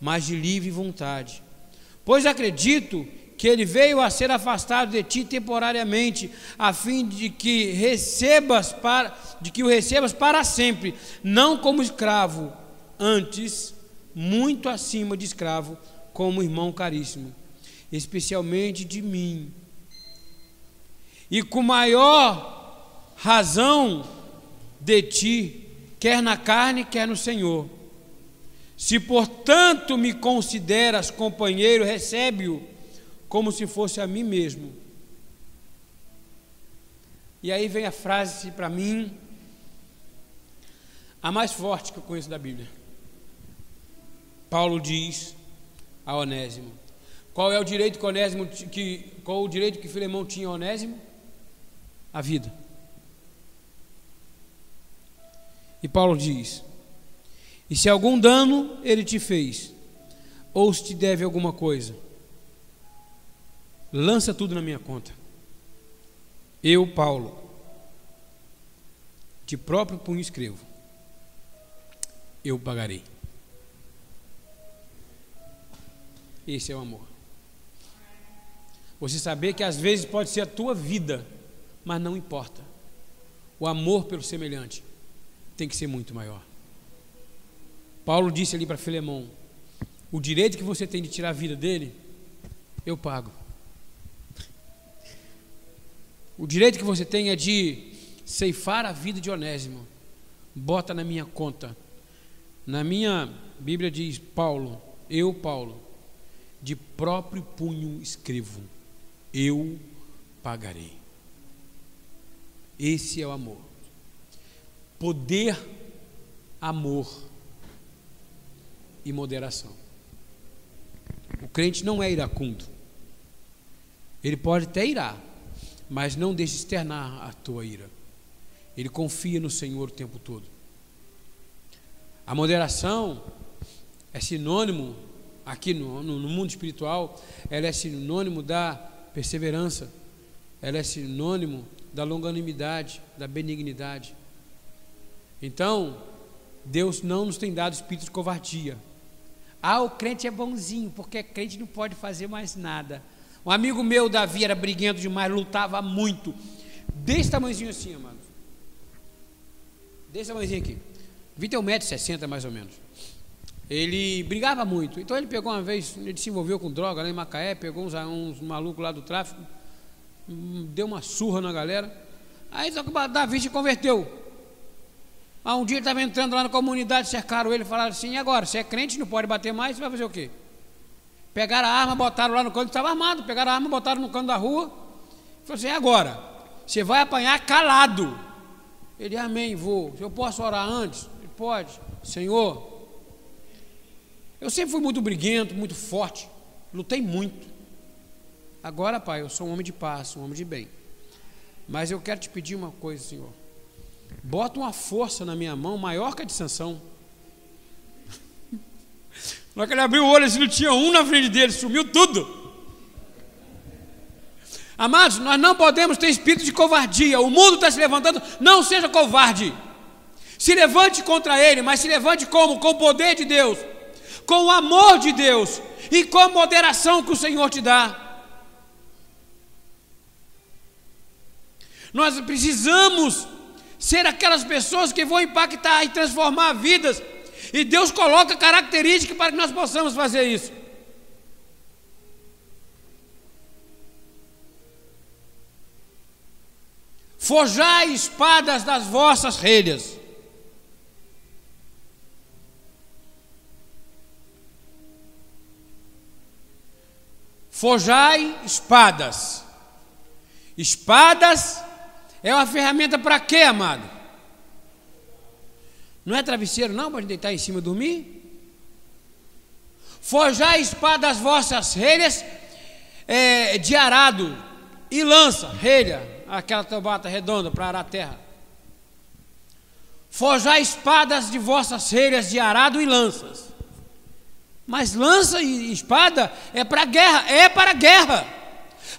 mas de livre vontade. Pois acredito que ele veio a ser afastado de ti temporariamente, a fim de que recebas para de que o recebas para sempre, não como escravo, antes muito acima de escravo, como irmão caríssimo, especialmente de mim. E com maior razão de ti, quer na carne, quer no Senhor. Se portanto me consideras companheiro, recebe-o como se fosse a mim mesmo. E aí vem a frase para mim, a mais forte que eu conheço da Bíblia. Paulo diz a Onésimo: Qual é o direito que Onésimo que qual o direito que Filemão tinha a Onésimo? A vida. E Paulo diz: E se algum dano ele te fez, ou se te deve alguma coisa, lança tudo na minha conta. Eu, Paulo, de próprio punho escrevo: Eu pagarei. Esse é o amor. Você saber que às vezes pode ser a tua vida, mas não importa. O amor pelo semelhante tem que ser muito maior. Paulo disse ali para Filemão: o direito que você tem de tirar a vida dele, eu pago. O direito que você tem é de ceifar a vida de Onésimo. Bota na minha conta. Na minha Bíblia diz Paulo, eu Paulo, de próprio punho escrevo: Eu pagarei. Esse é o amor. Poder, amor e moderação. O crente não é iracundo. Ele pode até irar, mas não deixe externar a tua ira. Ele confia no Senhor o tempo todo. A moderação é sinônimo, aqui no, no, no mundo espiritual, ela é sinônimo da perseverança, ela é sinônimo da longanimidade, da benignidade. Então, Deus não nos tem dado espírito de covardia. Ah, o crente é bonzinho, porque crente não pode fazer mais nada. Um amigo meu, Davi, era briguento demais, lutava muito. Desse tamanhozinho assim, amado. Desse tamanhozinho aqui. Vi ter 1,60m mais ou menos. Ele brigava muito. Então ele pegou uma vez, ele se envolveu com droga lá em Macaé, pegou uns, uns malucos lá do tráfico, deu uma surra na galera. Aí só que Davi se converteu. Ah, um dia ele estava entrando lá na comunidade, cercaram ele e falaram assim: e agora? Você é crente, não pode bater mais, você vai fazer o quê? Pegaram a arma, botaram lá no canto, estava armado, pegaram a arma, botaram no canto da rua. Falou assim: agora, você vai apanhar calado. Ele, amém, vou. Eu posso orar antes? Ele pode. Senhor, eu sempre fui muito briguento, muito forte, lutei muito. Agora, pai, eu sou um homem de paz, um homem de bem. Mas eu quero te pedir uma coisa, Senhor. Bota uma força na minha mão maior que a de Sansão. Na que ele abriu o olho, assim, não tinha um na frente dele, sumiu tudo. Amados, nós não podemos ter espírito de covardia. O mundo está se levantando, não seja covarde. Se levante contra ele, mas se levante como? Com o poder de Deus, com o amor de Deus e com a moderação que o Senhor te dá. Nós precisamos ser aquelas pessoas que vão impactar e transformar vidas e Deus coloca características para que nós possamos fazer isso. Forjai espadas das vossas relhas. Forjai espadas. Espadas É uma ferramenta para quê, amado? Não é travesseiro, não, para deitar em cima e dormir? Forjar a espada das vossas relhas é, de arado e lança, relha, aquela tabata redonda para arar a terra. Forjar espadas de vossas relhas de arado e lanças. Mas lança e espada é para guerra, é para guerra.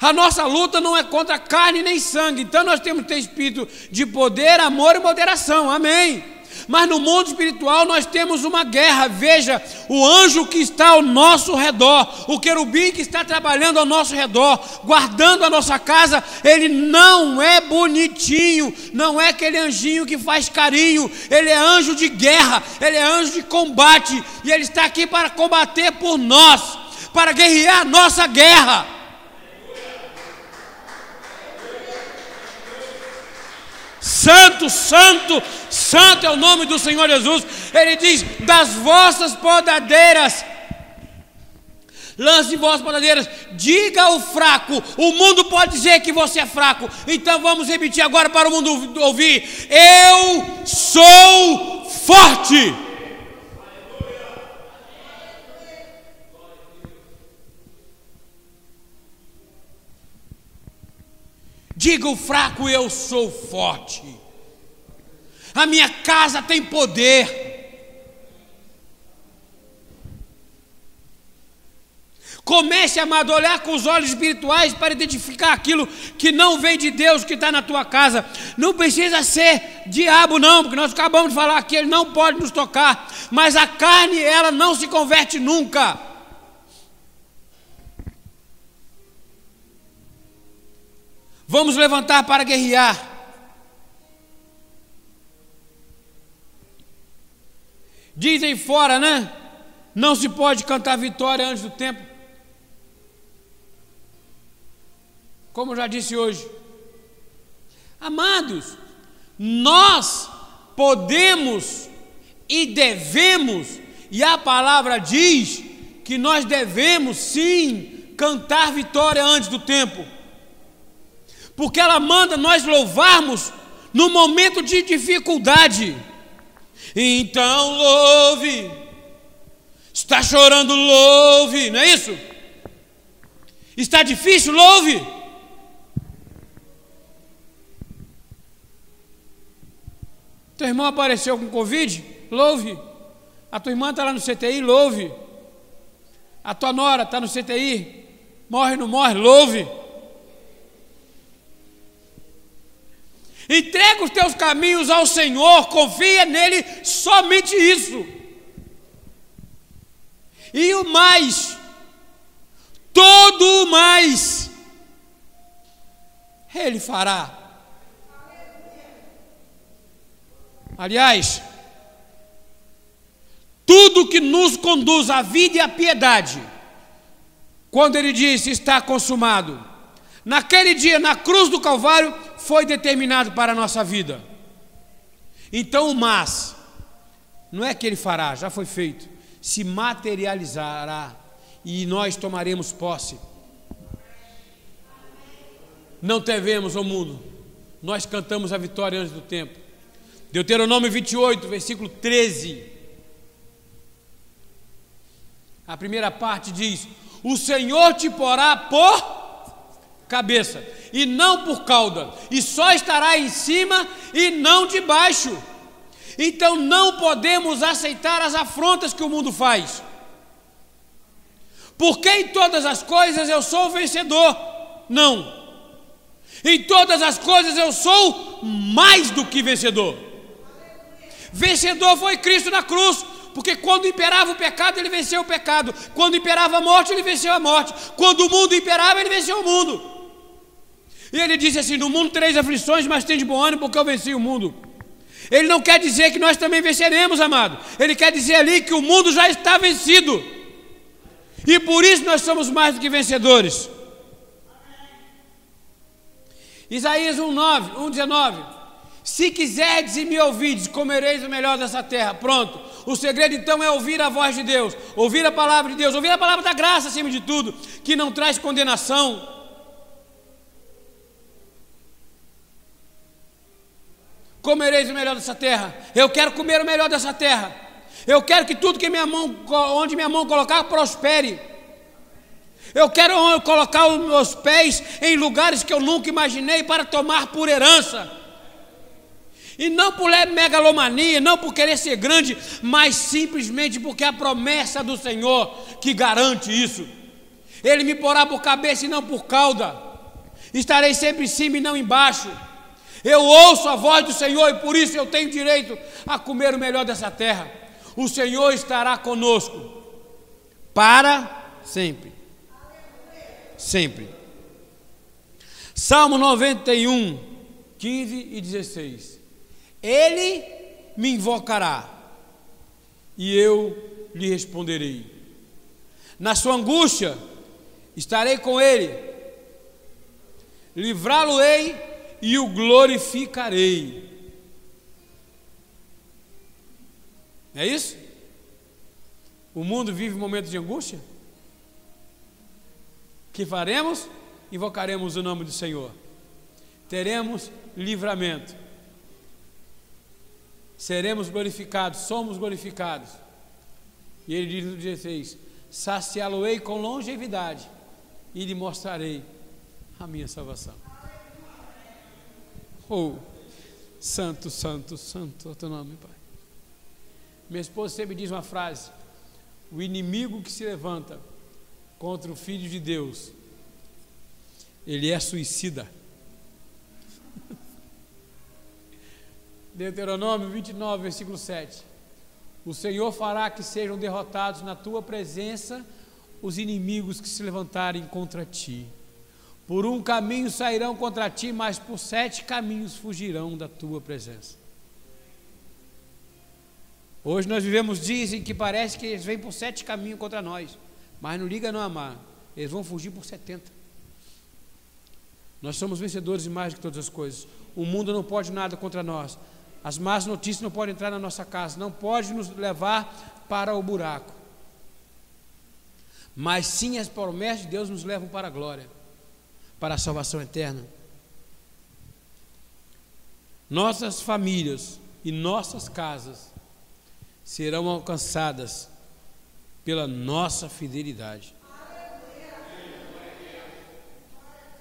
A nossa luta não é contra carne nem sangue, então nós temos que ter espírito de poder, amor e moderação. Amém. Mas no mundo espiritual nós temos uma guerra. Veja, o anjo que está ao nosso redor, o querubim que está trabalhando ao nosso redor, guardando a nossa casa, ele não é bonitinho, não é aquele anjinho que faz carinho, ele é anjo de guerra, ele é anjo de combate, e ele está aqui para combater por nós, para guerrear a nossa guerra. Santo, santo, santo é o nome do Senhor Jesus. Ele diz: das vossas podadeiras. Lance vossas podadeiras, diga ao fraco. O mundo pode dizer que você é fraco. Então vamos repetir agora para o mundo ouvir: Eu sou forte. Diga o fraco, eu sou forte. A minha casa tem poder. Comece, amado, a olhar com os olhos espirituais para identificar aquilo que não vem de Deus, que está na tua casa. Não precisa ser diabo, não, porque nós acabamos de falar que ele não pode nos tocar. Mas a carne, ela não se converte nunca. Vamos levantar para guerrear. Dizem fora, né? Não se pode cantar vitória antes do tempo. Como eu já disse hoje. Amados, nós podemos e devemos, e a palavra diz que nós devemos sim cantar vitória antes do tempo porque ela manda nós louvarmos no momento de dificuldade. Então louve. Está chorando, louve, não é isso? Está difícil, louve. Teu irmão apareceu com Covid? Louve. A tua irmã está lá no CTI? Louve. A tua nora está no CTI? Morre, não morre? Louve. Entrega os teus caminhos ao Senhor, confia nele, somente isso. E o mais, todo o mais, Ele fará. Aliás, tudo que nos conduz à vida e à piedade, quando Ele disse está consumado, naquele dia na cruz do Calvário, foi determinado para a nossa vida. Então o mas, não é que ele fará, já foi feito, se materializará e nós tomaremos posse. Não devemos ao mundo, nós cantamos a vitória antes do tempo. Deuteronômio 28, versículo 13. A primeira parte diz: O Senhor te porá por cabeça, e não por cauda, e só estará em cima e não debaixo. Então não podemos aceitar as afrontas que o mundo faz. Porque em todas as coisas eu sou vencedor? Não. Em todas as coisas eu sou mais do que vencedor. Vencedor foi Cristo na cruz, porque quando imperava o pecado, ele venceu o pecado. Quando imperava a morte, ele venceu a morte. Quando o mundo imperava, ele venceu o mundo. E ele disse assim: No mundo três aflições, mas tem de bom ânimo, porque eu venci o mundo. Ele não quer dizer que nós também venceremos, amado. Ele quer dizer ali que o mundo já está vencido. E por isso nós somos mais do que vencedores. Isaías 1:9, 1:19. Se quiserdes e me ouvides, comereis o melhor dessa terra. Pronto. O segredo então é ouvir a voz de Deus, ouvir a palavra de Deus, ouvir a palavra da graça acima de tudo, que não traz condenação, comereis o melhor dessa terra. Eu quero comer o melhor dessa terra. Eu quero que tudo que minha mão, onde minha mão colocar, prospere. Eu quero colocar os meus pés em lugares que eu nunca imaginei para tomar por herança. E não por megalomania, não por querer ser grande, mas simplesmente porque é a promessa do Senhor que garante isso. Ele me porá por cabeça e não por cauda. Estarei sempre em cima e não embaixo. Eu ouço a voz do Senhor e por isso eu tenho direito a comer o melhor dessa terra. O Senhor estará conosco para sempre. Sempre. Salmo 91, 15 e 16. Ele me invocará e eu lhe responderei. Na sua angústia estarei com ele, livrá-lo-ei e o glorificarei. é isso? O mundo vive momentos de angústia? Que faremos? Invocaremos o nome do Senhor. Teremos livramento seremos glorificados, somos glorificados. E ele diz no 16: Saciá-lo-ei com longevidade e lhe mostrarei a minha salvação. Oh, santo, santo, santo é o teu nome, Pai. Minha esposa sempre diz uma frase: O inimigo que se levanta contra o Filho de Deus, ele é suicida. <laughs> Deuteronômio 29, versículo 7. O Senhor fará que sejam derrotados na tua presença os inimigos que se levantarem contra ti. Por um caminho sairão contra ti, mas por sete caminhos fugirão da tua presença. Hoje nós vivemos dias em que parece que eles vêm por sete caminhos contra nós, mas não liga não amar, eles vão fugir por setenta. Nós somos vencedores de mais do que todas as coisas. O mundo não pode nada contra nós. As más notícias não podem entrar na nossa casa, não pode nos levar para o buraco. Mas sim as promessas de Deus nos levam para a glória, para a salvação eterna. Nossas famílias e nossas casas serão alcançadas pela nossa fidelidade.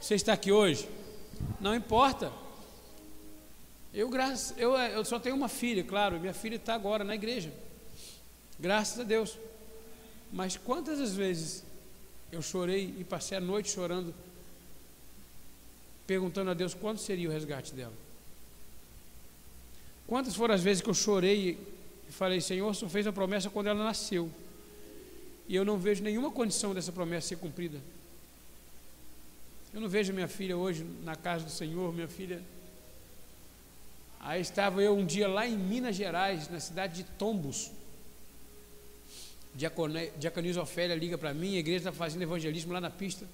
Você está aqui hoje? Não importa. Eu, graças, eu, eu só tenho uma filha, claro, minha filha está agora na igreja. Graças a Deus. Mas quantas as vezes eu chorei e passei a noite chorando, perguntando a Deus quando seria o resgate dela? Quantas foram as vezes que eu chorei e falei, Senhor, o Senhor fez a promessa quando ela nasceu. E eu não vejo nenhuma condição dessa promessa ser cumprida. Eu não vejo minha filha hoje na casa do Senhor, minha filha Aí estava eu um dia lá em Minas Gerais, na cidade de Tombos. Diaconisa Ofélia liga para mim, a igreja está fazendo evangelismo lá na pista,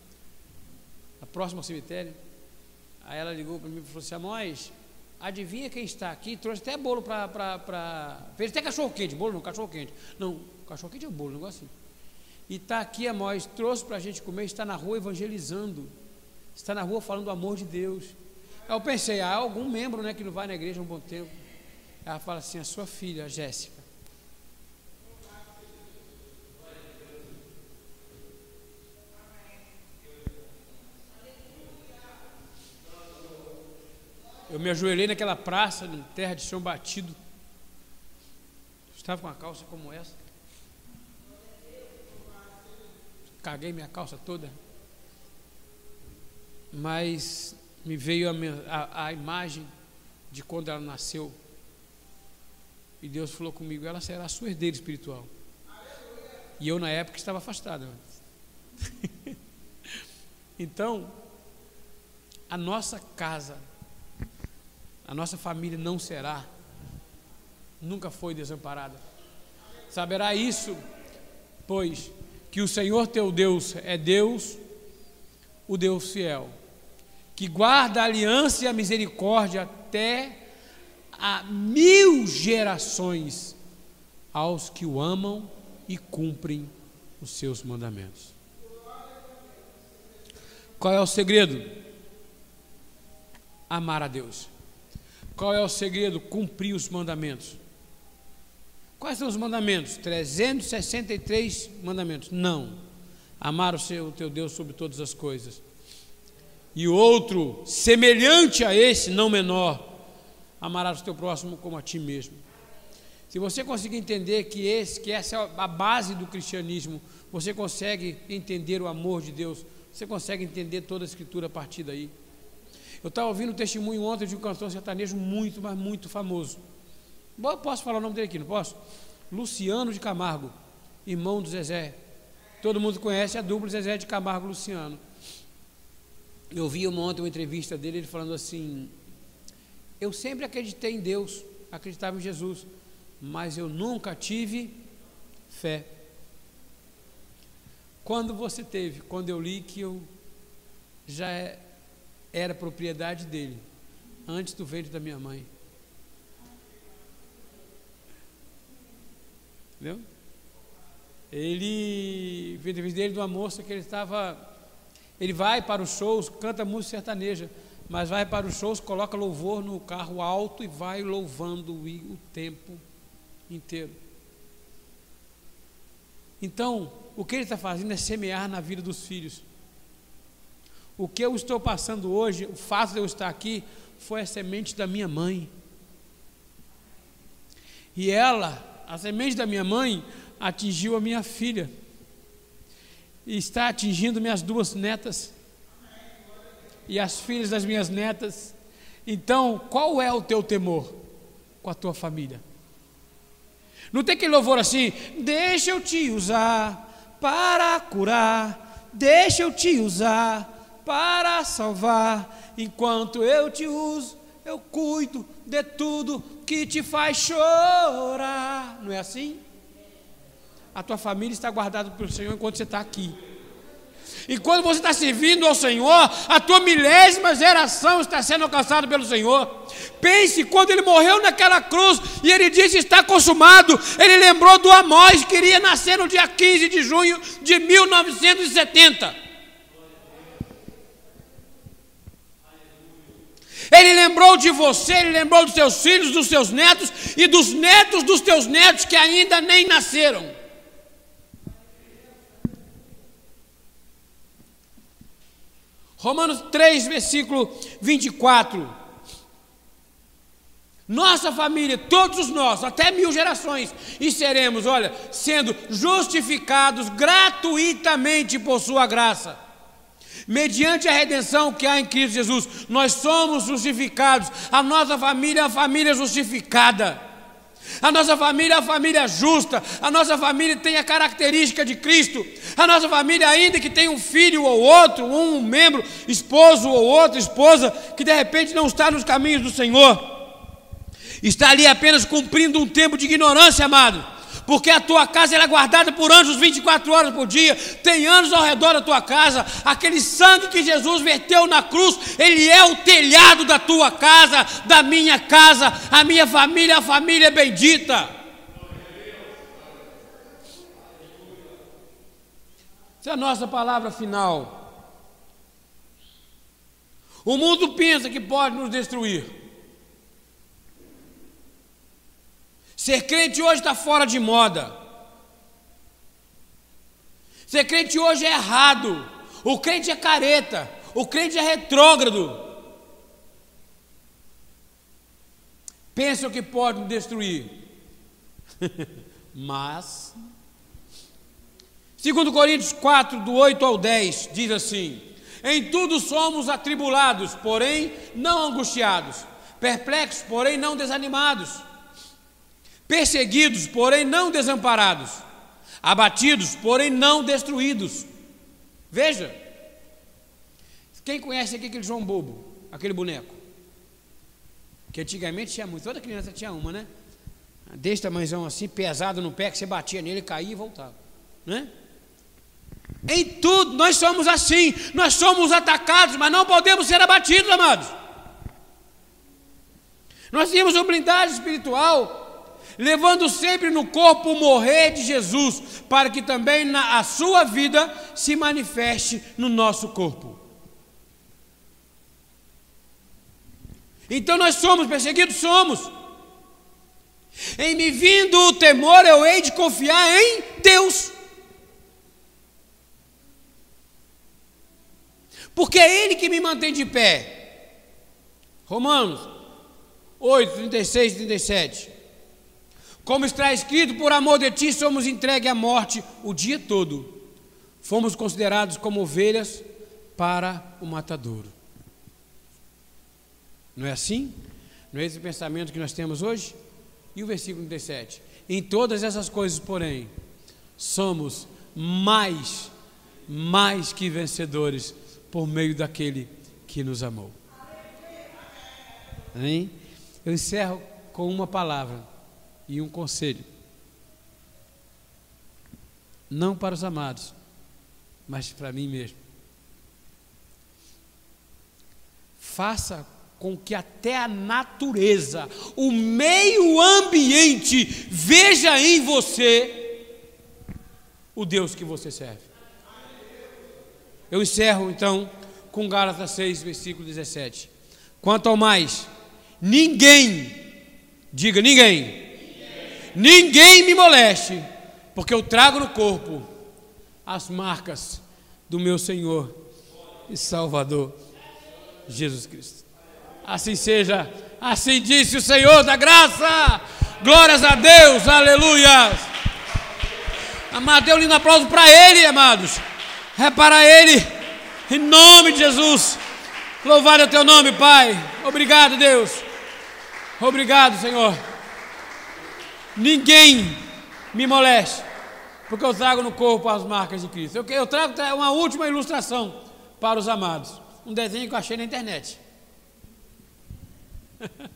na próxima ao cemitério. Aí ela ligou para mim e falou assim: Amós, adivinha quem está aqui? Trouxe até bolo para. Fez até cachorro quente, bolo não, cachorro quente. Não, cachorro quente é bolo, um negócio assim. E está aqui, Amós, trouxe para a gente comer, está na rua evangelizando, está na rua falando do amor de Deus. Eu pensei, há algum membro né, que não vai na igreja há um bom tempo. Ela fala assim, a sua filha, a Jéssica. Eu me ajoelhei naquela praça, em terra de chão batido. Estava com uma calça como essa. Caguei minha calça toda. Mas me veio a, a, a imagem de quando ela nasceu. E Deus falou comigo: ela será a sua herdeira espiritual. E eu, na época, estava afastado. <laughs> então, a nossa casa, a nossa família não será, nunca foi desamparada. Saberá isso, pois que o Senhor teu Deus é Deus, o Deus fiel que guarda a aliança e a misericórdia até a mil gerações aos que o amam e cumprem os seus mandamentos. Qual é o segredo? Amar a Deus. Qual é o segredo? Cumprir os mandamentos. Quais são os mandamentos? 363 mandamentos. Não. Amar o, seu, o teu Deus sobre todas as coisas. E o outro, semelhante a esse, não menor, amarás o teu próximo como a ti mesmo. Se você conseguir entender que esse, que essa é a base do cristianismo, você consegue entender o amor de Deus, você consegue entender toda a escritura a partir daí. Eu estava ouvindo um testemunho ontem de um cantor sertanejo muito, mas muito famoso. Posso falar o nome dele aqui, não posso? Luciano de Camargo, irmão do Zezé. Todo mundo conhece a dupla Zezé de Camargo Luciano. Eu vi ontem uma entrevista dele, ele falando assim: Eu sempre acreditei em Deus, acreditava em Jesus, mas eu nunca tive fé. Quando você teve? Quando eu li que eu já é era propriedade dele, antes do ventre da minha mãe. Entendeu? Ele, vi dele de uma moça que ele estava, ele vai para os shows, canta música sertaneja, mas vai para os shows, coloca louvor no carro alto e vai louvando o tempo inteiro. Então, o que ele está fazendo é semear na vida dos filhos. O que eu estou passando hoje, o fato de eu estar aqui, foi a semente da minha mãe. E ela, a semente da minha mãe, atingiu a minha filha. E está atingindo minhas duas netas. E as filhas das minhas netas. Então, qual é o teu temor com a tua família? Não tem aquele louvor assim, deixa eu te usar para curar, deixa eu te usar para salvar. Enquanto eu te uso, eu cuido de tudo que te faz chorar. Não é assim? A tua família está guardada pelo Senhor enquanto você está aqui. E quando você está servindo ao Senhor, a tua milésima geração está sendo alcançada pelo Senhor. Pense quando ele morreu naquela cruz e ele disse: Está consumado. Ele lembrou do Amós que iria nascer no dia 15 de junho de 1970. Ele lembrou de você, ele lembrou dos seus filhos, dos seus netos e dos netos dos teus netos que ainda nem nasceram. Romanos 3, versículo 24. Nossa família, todos nós, até mil gerações, e seremos, olha, sendo justificados gratuitamente por Sua graça mediante a redenção que há em Cristo Jesus, nós somos justificados. A nossa família é a família justificada. A nossa família é a família justa. A nossa família tem a característica de Cristo. A nossa família, ainda que tenha um filho ou outro, um membro, esposo ou outra esposa, que de repente não está nos caminhos do Senhor, está ali apenas cumprindo um tempo de ignorância, amado porque a tua casa é guardada por anjos 24 horas por dia, tem anjos ao redor da tua casa, aquele sangue que Jesus verteu na cruz, ele é o telhado da tua casa, da minha casa, a minha família, a família bendita. Essa é a nossa palavra final. O mundo pensa que pode nos destruir. Ser crente hoje está fora de moda. Ser crente hoje é errado. O crente é careta. O crente é retrógrado. Pensam que pode nos destruir. <laughs> Mas, segundo Coríntios 4, do 8 ao 10, diz assim: Em tudo somos atribulados, porém não angustiados, perplexos, porém não desanimados perseguidos, porém não desamparados, abatidos, porém não destruídos. Veja, quem conhece aqui aquele João Bobo, aquele boneco? Que antigamente tinha muito, toda criança tinha uma, né? Desse tamanhozão assim, pesado no pé, que você batia nele, caía e voltava, né? Em tudo nós somos assim, nós somos atacados, mas não podemos ser abatidos, amados. Nós temos uma blindagem espiritual levando sempre no corpo o morrer de Jesus, para que também na, a sua vida se manifeste no nosso corpo. Então nós somos perseguidos? Somos. Em me vindo o temor, eu hei de confiar em Deus. Porque é Ele que me mantém de pé. Romanos 8, 36 e 37. Como está escrito, por amor de ti somos entregues à morte o dia todo. Fomos considerados como ovelhas para o matadouro. Não é assim? Não é esse pensamento que nós temos hoje? E o versículo 37. Em todas essas coisas, porém, somos mais, mais que vencedores por meio daquele que nos amou. Hein? Eu encerro com uma palavra e um conselho. Não para os amados, mas para mim mesmo. Faça com que até a natureza, o meio ambiente, veja em você o Deus que você serve. Eu encerro então com Gálatas 6, versículo 17. Quanto ao mais, ninguém, diga ninguém, ninguém, me moleste, porque eu trago no corpo as marcas do meu Senhor e Salvador Jesus Cristo. Assim seja, assim disse o Senhor da graça. Glórias a Deus, aleluia. Amado, um lindo aplauso para Ele, amados. É para Ele, em nome de Jesus. Louvado é o Teu nome, Pai. Obrigado, Deus. Obrigado, Senhor. Ninguém me moleste, porque eu trago no corpo as marcas de Cristo. Eu, eu trago uma última ilustração para os amados. Um desenho que eu achei na internet. <laughs>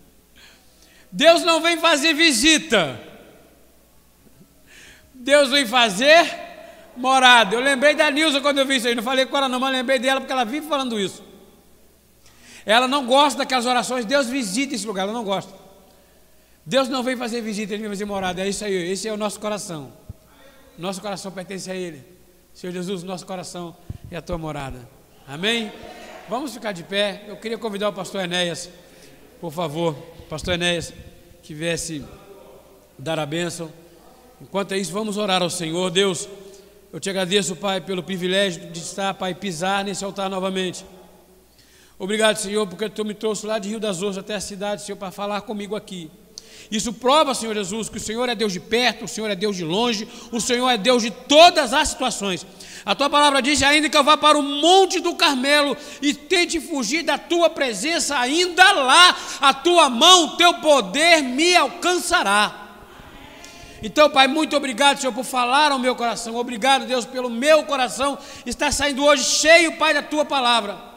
Deus não vem fazer visita. Deus vem fazer morada. Eu lembrei da Nilza quando eu vi isso aí. Não falei com ela não, mas lembrei dela porque ela vive falando isso. Ela não gosta daquelas orações. Deus visita esse lugar. Ela não gosta. Deus não vem fazer visita, Ele vem fazer morada. É isso aí. Esse é o nosso coração. Nosso coração pertence a Ele. Senhor Jesus, nosso coração é a tua morada. Amém? Vamos ficar de pé. Eu queria convidar o pastor Enéas por favor, pastor Enéas, que viesse dar a bênção. Enquanto é isso, vamos orar ao Senhor. Deus, eu te agradeço, Pai, pelo privilégio de estar, Pai, pisar nesse altar novamente. Obrigado, Senhor, porque Tu me trouxe lá de Rio das Ostras até a cidade, Senhor, para falar comigo aqui. Isso prova, Senhor Jesus, que o Senhor é Deus de perto, o Senhor é Deus de longe, o Senhor é Deus de todas as situações. A tua palavra diz ainda que eu vá para o monte do Carmelo e tente fugir da tua presença, ainda lá a tua mão, o teu poder me alcançará. Então, Pai, muito obrigado, Senhor, por falar ao meu coração. Obrigado, Deus, pelo meu coração estar saindo hoje cheio, Pai, da tua palavra.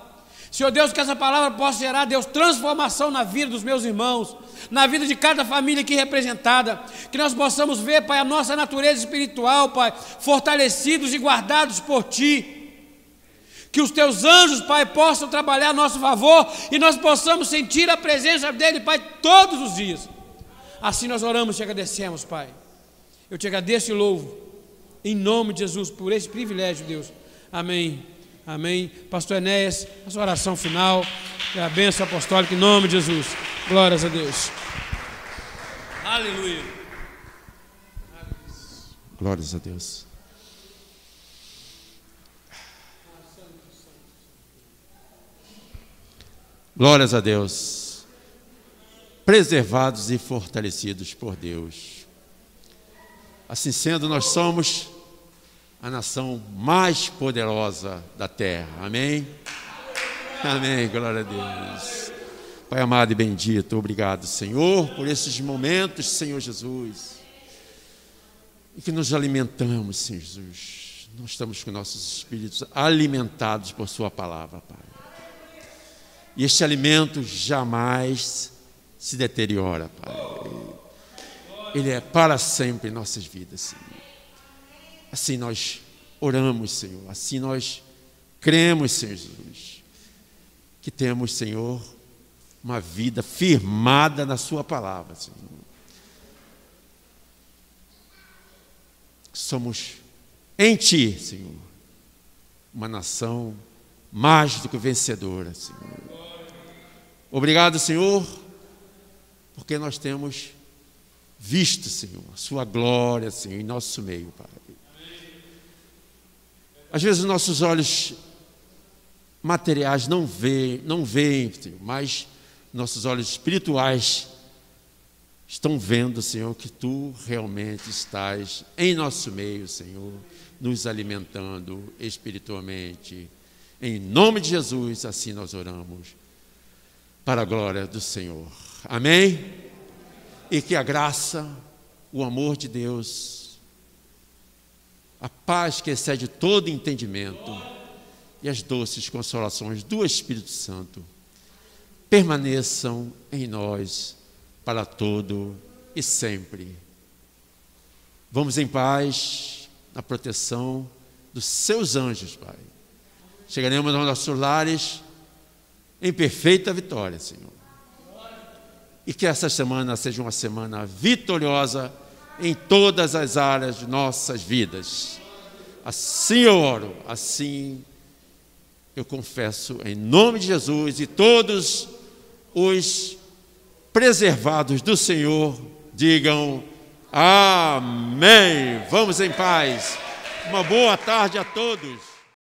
Senhor Deus, que essa palavra possa gerar, Deus, transformação na vida dos meus irmãos, na vida de cada família aqui representada. Que nós possamos ver, Pai, a nossa natureza espiritual, Pai, fortalecidos e guardados por Ti. Que os Teus anjos, Pai, possam trabalhar a nosso favor e nós possamos sentir a presença dEle, Pai, todos os dias. Assim nós oramos e te agradecemos, Pai. Eu te agradeço e louvo, em nome de Jesus, por esse privilégio, Deus. Amém. Amém. Pastor Enéas, a sua oração final e a bênção apostólica em nome de Jesus. Glórias a Deus. Aleluia.
Glórias a Deus. Glórias a Deus. Preservados e fortalecidos por Deus. Assim sendo, nós somos a nação mais poderosa da terra. Amém? Amém, glória a Deus. Pai amado e bendito, obrigado, Senhor, por esses momentos, Senhor Jesus. E que nos alimentamos, Senhor Jesus. Nós estamos com nossos espíritos alimentados por Sua palavra, Pai. E este alimento jamais se deteriora, Pai. Ele é para sempre em nossas vidas, Senhor. Assim nós oramos, Senhor. Assim nós cremos, Senhor Jesus. Que temos, Senhor, uma vida firmada na Sua palavra, Senhor. Somos em Ti, Senhor, uma nação mais do que vencedora, Senhor. Obrigado, Senhor, porque nós temos visto, Senhor, a Sua glória, Senhor, em nosso meio, Pai. Às vezes os nossos olhos materiais não veem, não veem, mas nossos olhos espirituais estão vendo, Senhor, que Tu realmente estás em nosso meio, Senhor, nos alimentando espiritualmente. Em nome de Jesus, assim nós oramos para a glória do Senhor. Amém? E que a graça, o amor de Deus, a paz que excede todo entendimento e as doces consolações do Espírito Santo permaneçam em nós para todo e sempre. Vamos em paz, na proteção dos seus anjos, Pai. Chegaremos aos nossos lares em perfeita vitória, Senhor. E que essa semana seja uma semana vitoriosa em todas as áreas de nossas vidas. Assim eu oro, assim eu confesso em nome de Jesus e todos os preservados do Senhor digam amém. Vamos em paz. Uma boa tarde a todos.